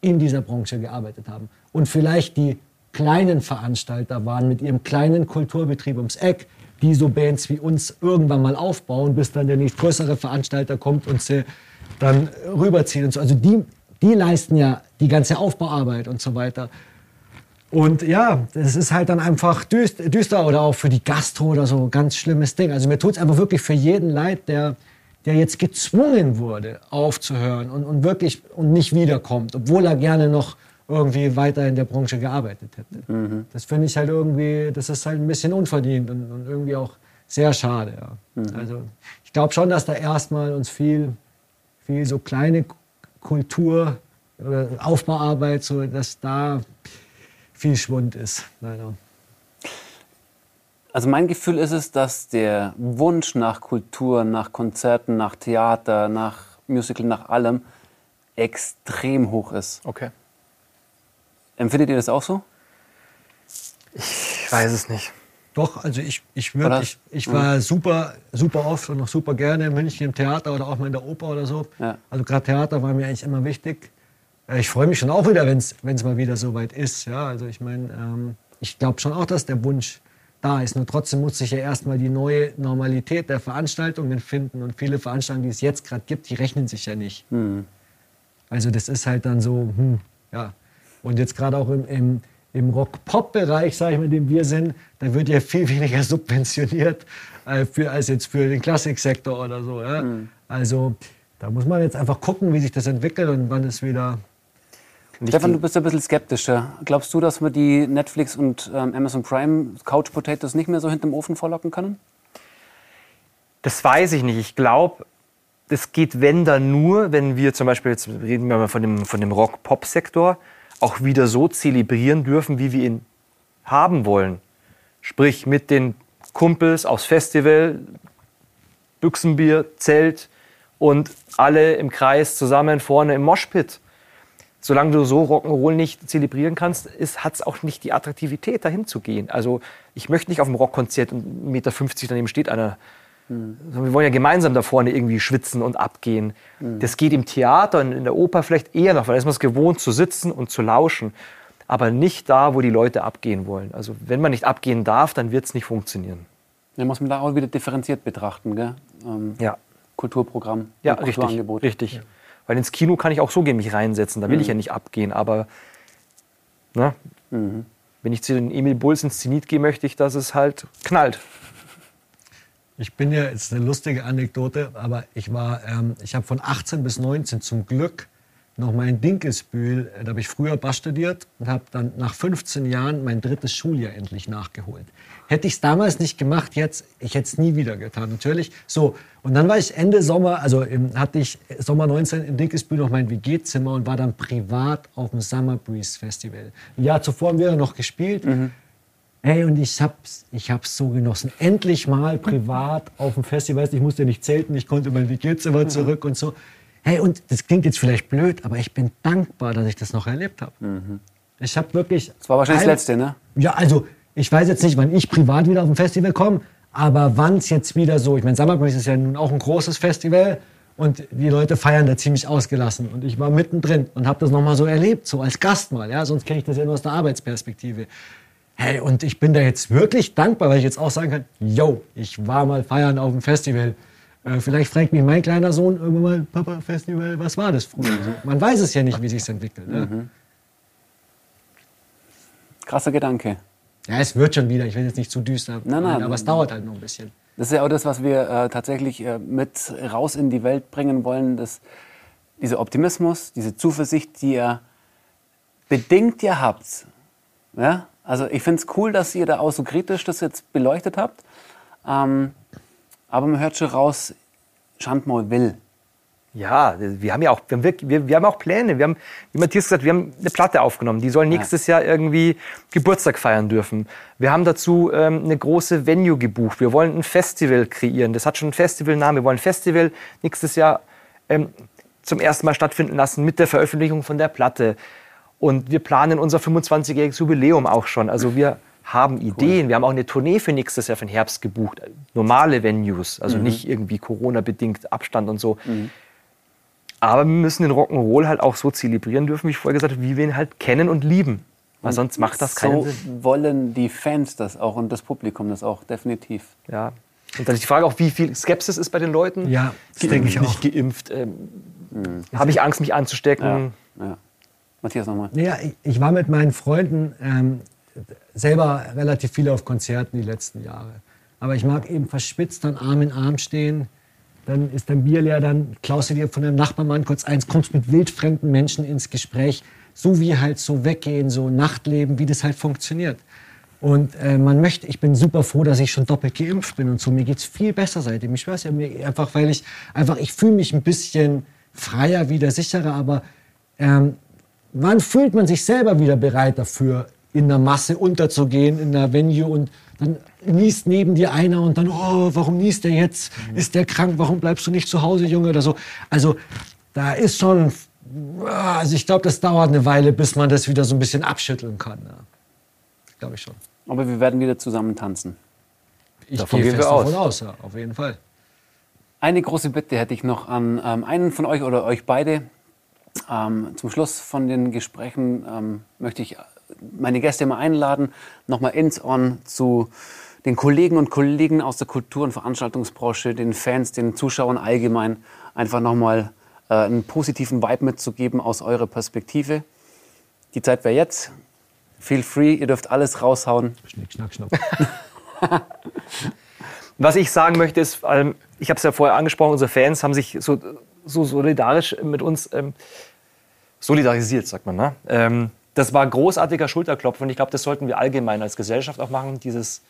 in dieser Branche gearbeitet haben. Und vielleicht die kleinen Veranstalter waren mit ihrem kleinen Kulturbetrieb ums Eck, die so Bands wie uns irgendwann mal aufbauen, bis dann der nächst größere Veranstalter kommt und sie dann rüberzieht und so. Also die, die leisten ja die ganze Aufbauarbeit und so weiter. Und ja, das ist halt dann einfach düst- düster oder auch für die Gastro oder so ganz schlimmes Ding. Also mir tut es einfach wirklich für jeden leid, der, der jetzt gezwungen wurde, aufzuhören und, und wirklich und nicht wiederkommt, obwohl er gerne noch irgendwie weiter in der Branche gearbeitet hätte. Das finde ich halt irgendwie, das ist halt ein bisschen unverdient und, und irgendwie auch sehr schade. Ja. Also ich glaube schon, dass da erstmal uns viel, viel so kleine Kultur oder Aufbauarbeit, so dass da viel Schwund ist. Leider. Also mein Gefühl ist es, dass der Wunsch nach Kultur, nach Konzerten, nach Theater, nach Musical, nach allem extrem hoch ist. okay. Empfindet ihr das auch so? Ich weiß es nicht. Doch, also ich, ich, würd, ich, ich war super, super oft und noch super gerne in München im Theater oder auch mal in der Oper oder so. Ja. Also gerade Theater war mir eigentlich immer wichtig. Äh, Ich freue mich schon auch wieder, wenn es mal wieder so weit ist. Ja, also ich meine, ähm, ich glaube schon auch, dass der Wunsch da ist. Nur trotzdem muss sich ja erstmal die neue Normalität der Veranstaltungen finden. Und viele Veranstaltungen, die es jetzt gerade gibt, die rechnen sich ja nicht. Also das ist halt dann so, hm, ja. Und jetzt gerade auch im, im, im Rock-Pop-Bereich, sage ich mal, in dem wir sind, da wird ja viel weniger subventioniert äh, für, als jetzt für den Klassiksektor oder so. Ja? Also da muss man jetzt einfach gucken, wie sich das entwickelt und wann es wieder Stefan, du bist ein bisschen skeptischer. Glaubst du, dass wir die Netflix und ähm, Amazon Prime Couch Potatoes nicht mehr so hinterm Ofen vorlocken können? Das weiß ich nicht. Ich glaube, das geht, wenn dann nur, wenn wir zum Beispiel, jetzt reden wir mal von dem, von dem Rock-Pop-Sektor, auch wieder so zelebrieren dürfen, wie wir ihn haben wollen. Sprich, mit den Kumpels aufs Festival, Büchsenbier, Zelt und alle im Kreis zusammen vorne im Moshpit. Solange du so Rock'n'Roll nicht zelebrieren kannst, hat es auch nicht die Attraktivität, dahin zu gehen. Also ich möchte nicht auf einem Rockkonzert und 1,50 Meter daneben steht einer. Sondern Wir wollen ja gemeinsam da vorne irgendwie schwitzen und abgehen. Das geht im Theater und in der Oper vielleicht eher noch, weil da ist man es gewohnt zu sitzen und zu lauschen. Aber nicht da, wo die Leute abgehen wollen. Also wenn man nicht abgehen darf, dann wird es nicht funktionieren. Ja, muss man da auch wieder differenziert betrachten, gell? Ähm, Ja, Kulturprogramm, ja und richtig. Kulturangebot. richtig. Weil ins Kino kann ich auch so gehen, mich reinsetzen. Da will ich ja nicht abgehen. Aber ne, wenn ich zu den Emil Bulls ins Zenit gehe, möchte ich, dass es halt knallt. Ich bin ja, ist eine lustige Anekdote, aber ich war, ähm, ich habe von 18 bis 19 zum Glück noch mal in Dinkelsbühl, äh, da habe ich früher Bass studiert und habe dann nach 15 Jahren mein drittes Schuljahr endlich nachgeholt. Hätte ich es damals nicht gemacht, jetzt, ich hätte es nie wieder getan, natürlich. So, und dann war ich Ende Sommer, also im, hatte ich Sommer 19 in Dinkelsbühl noch mein WG-Zimmer und war dann privat auf dem Summer Breeze Festival. Ein Jahr zuvor haben wir noch gespielt. Ey, und ich hab's, ich hab's so genossen. Endlich mal privat auf dem Festival. Ich musste nicht zelten, ich konnte mein WG-Zimmer zurück und so. Hey, und das klingt jetzt vielleicht blöd, aber ich bin dankbar, dass ich das noch erlebt habe. Ich habe wirklich. Das war wahrscheinlich ein- das Letzte, ne? Ja, also ich weiß jetzt nicht, wann ich privat wieder auf ein Festival komme, aber wann es jetzt wieder so. Ich meine, Summer Breeze ist ja nun auch ein großes Festival und die Leute feiern da ziemlich ausgelassen. Und ich war mittendrin und habe das nochmal so erlebt, so als Gast mal. Ja? Sonst kenne ich das ja nur aus der Arbeitsperspektive. Hey, und ich bin da jetzt wirklich dankbar, weil ich jetzt auch sagen kann, yo, ich war mal feiern auf dem Festival. Äh, vielleicht fragt mich mein kleiner Sohn irgendwann mal, Papa, Festival, was war das früher? So, man weiß es ja nicht, wie sich entwickelt. Ne? Krasser Gedanke. Ja, es wird schon wieder. Ich will jetzt nicht zu düster, Nein, nein. aber es dauert halt noch ein bisschen. Das ist ja auch das, was wir äh, tatsächlich äh, mit raus in die Welt bringen wollen. Dass dieser Optimismus, diese Zuversicht, die ihr bedingt ihr habt. Ja? Also ich finde es cool, dass ihr da auch so kritisch das jetzt beleuchtet habt. Ähm, aber man hört schon raus, Schandmaul will. Ja, wir haben ja auch, wir haben, wirklich, wir, wir haben auch Pläne. Wir haben, wie Matthias gesagt, wir haben eine Platte aufgenommen. Die soll nächstes Jahr irgendwie Geburtstag feiern dürfen. Wir haben dazu ähm, eine große Venue gebucht. Wir wollen ein Festival kreieren. Das hat schon einen Festivalnamen. Wir wollen ein Festival nächstes Jahr ähm, zum ersten Mal stattfinden lassen mit der Veröffentlichung von der Platte. Und wir planen unser 25-jähriges Jubiläum auch schon. Also wir haben Ideen. Wir haben auch eine Tournee für nächstes Jahr für den Herbst gebucht. Normale Venues, also nicht irgendwie Corona-bedingt Abstand und so. Aber wir müssen den Rock'n'Roll halt auch so zelebrieren dürfen, wie ich vorher gesagt habe, wie wir ihn halt kennen und lieben. Weil sonst macht das keinen so Sinn. wollen die Fans das auch und das Publikum das auch, definitiv. Ja. Und dann ist die Frage auch, wie viel Skepsis ist bei den Leuten. Ja, das denke ich nicht auch. geimpft. Ähm, Habe ich Angst, mich anzustecken? Ja. Matthias nochmal. Naja, ich, ich war mit meinen Freunden ähm, selber relativ viel auf Konzerten die letzten Jahre. Aber ich mag eben verschwitzt dann Arm in Arm stehen. Dann ist dein Bier leer, dann klaust du dir von deinem Nachbarmann kurz eins, kommst mit wildfremden Menschen ins Gespräch. So wie halt so weggehen, so Nachtleben, wie das halt funktioniert. Und äh, man möchte, ich bin super froh, dass ich schon doppelt geimpft bin und so. Mir geht's viel besser seitdem. Ich weiß ja mir einfach, weil ich einfach, ich fühle mich ein bisschen freier, wieder sicherer, aber ähm, wann fühlt man sich selber wieder bereit dafür, in der Masse unterzugehen, in der Venue und dann niest neben dir einer und dann, oh, warum niest der jetzt? Ist der krank? Warum bleibst du nicht zu Hause, Junge? Oder so. Also da ist schon, also ich glaube, das dauert eine Weile, bis man das wieder so ein bisschen abschütteln kann. Ja. Glaube ich schon. Aber wir werden wieder zusammen tanzen. Ich Davon gehe gehen wir aus. davon aus, ja, auf jeden Fall. Eine große Bitte hätte ich noch an ähm, einen von euch oder euch beide. Ähm, zum Schluss von den Gesprächen ähm, möchte ich meine Gäste immer einladen, nochmal ins On zu den Kollegen und Kollegen aus der Kultur- und Veranstaltungsbranche, den Fans, den Zuschauern allgemein, einfach nochmal äh, einen positiven Vibe mitzugeben aus eurer Perspektive. Die Zeit wäre jetzt. Feel free, ihr dürft alles raushauen. Schnick, schnack, schnuck. Was ich sagen möchte ist, ich habe es ja vorher angesprochen, unsere Fans haben sich so, so solidarisch mit uns ähm, solidarisiert, sagt man. Ne? Ähm, das war großartiger Schulterklopfen und ich glaube, das sollten wir allgemein als Gesellschaft auch machen. Dieses,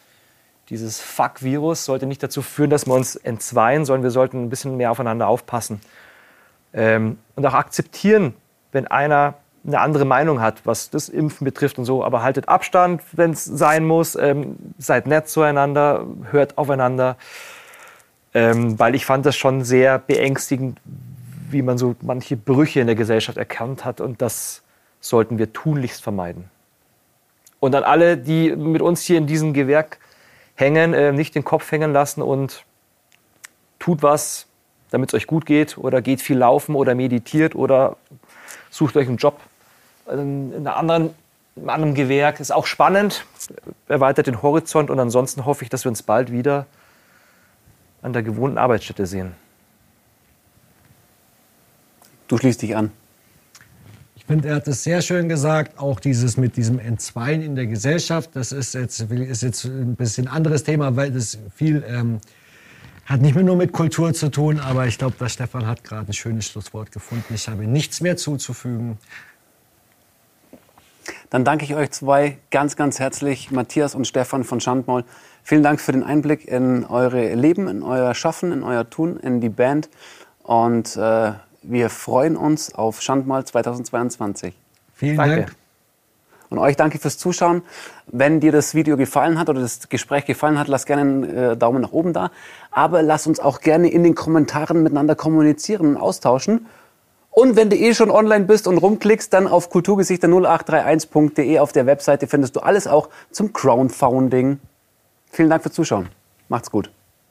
dieses Fuck-Virus sollte nicht dazu führen, dass wir uns entzweien, sondern wir sollten ein bisschen mehr aufeinander aufpassen. Ähm, und auch akzeptieren, wenn einer eine andere Meinung hat, was das Impfen betrifft und so. Aber haltet Abstand, wenn es sein muss. Ähm, seid nett zueinander, hört aufeinander. Ähm, weil ich fand das schon sehr beängstigend, wie man so manche Brüche in der Gesellschaft erkannt hat. Und das sollten wir tunlichst vermeiden. Und an alle, die mit uns hier in diesem Gewerk hängen, äh, nicht den Kopf hängen lassen und tut was, damit es euch gut geht oder geht viel laufen oder meditiert oder sucht euch einen Job in, einer anderen, einem anderen Gewerk. Ist auch spannend, erweitert den Horizont und ansonsten hoffe ich, dass wir uns bald wieder an der gewohnten Arbeitsstätte sehen. Du schließt dich an. Ich finde, er hat es sehr schön gesagt, auch dieses mit diesem Entzweien in der Gesellschaft. Das ist jetzt, ist jetzt ein bisschen anderes Thema, weil das viel ähm, hat nicht mehr nur mit Kultur zu tun, aber ich glaube, der Stefan hat gerade ein schönes Schlusswort gefunden. Ich habe nichts mehr zuzufügen. Dann danke ich euch zwei ganz, ganz herzlich, Matthias und Stefan von Schandmaul. Vielen Dank für den Einblick in eure Leben, in euer Schaffen, in euer Tun, in die Band. Und äh, wir freuen uns auf Schandmaul 2022. Vielen Danke. Dank. Und euch danke fürs Zuschauen. Wenn dir das Video gefallen hat oder das Gespräch gefallen hat, lass gerne einen äh, Daumen nach oben da. Aber lass uns auch gerne in den Kommentaren miteinander kommunizieren und austauschen. Und wenn du eh schon online bist und rumklickst, dann auf kulturgesichter0831.de auf der Webseite findest du alles auch zum Crowdfunding. Vielen Dank fürs Zuschauen. Macht's gut.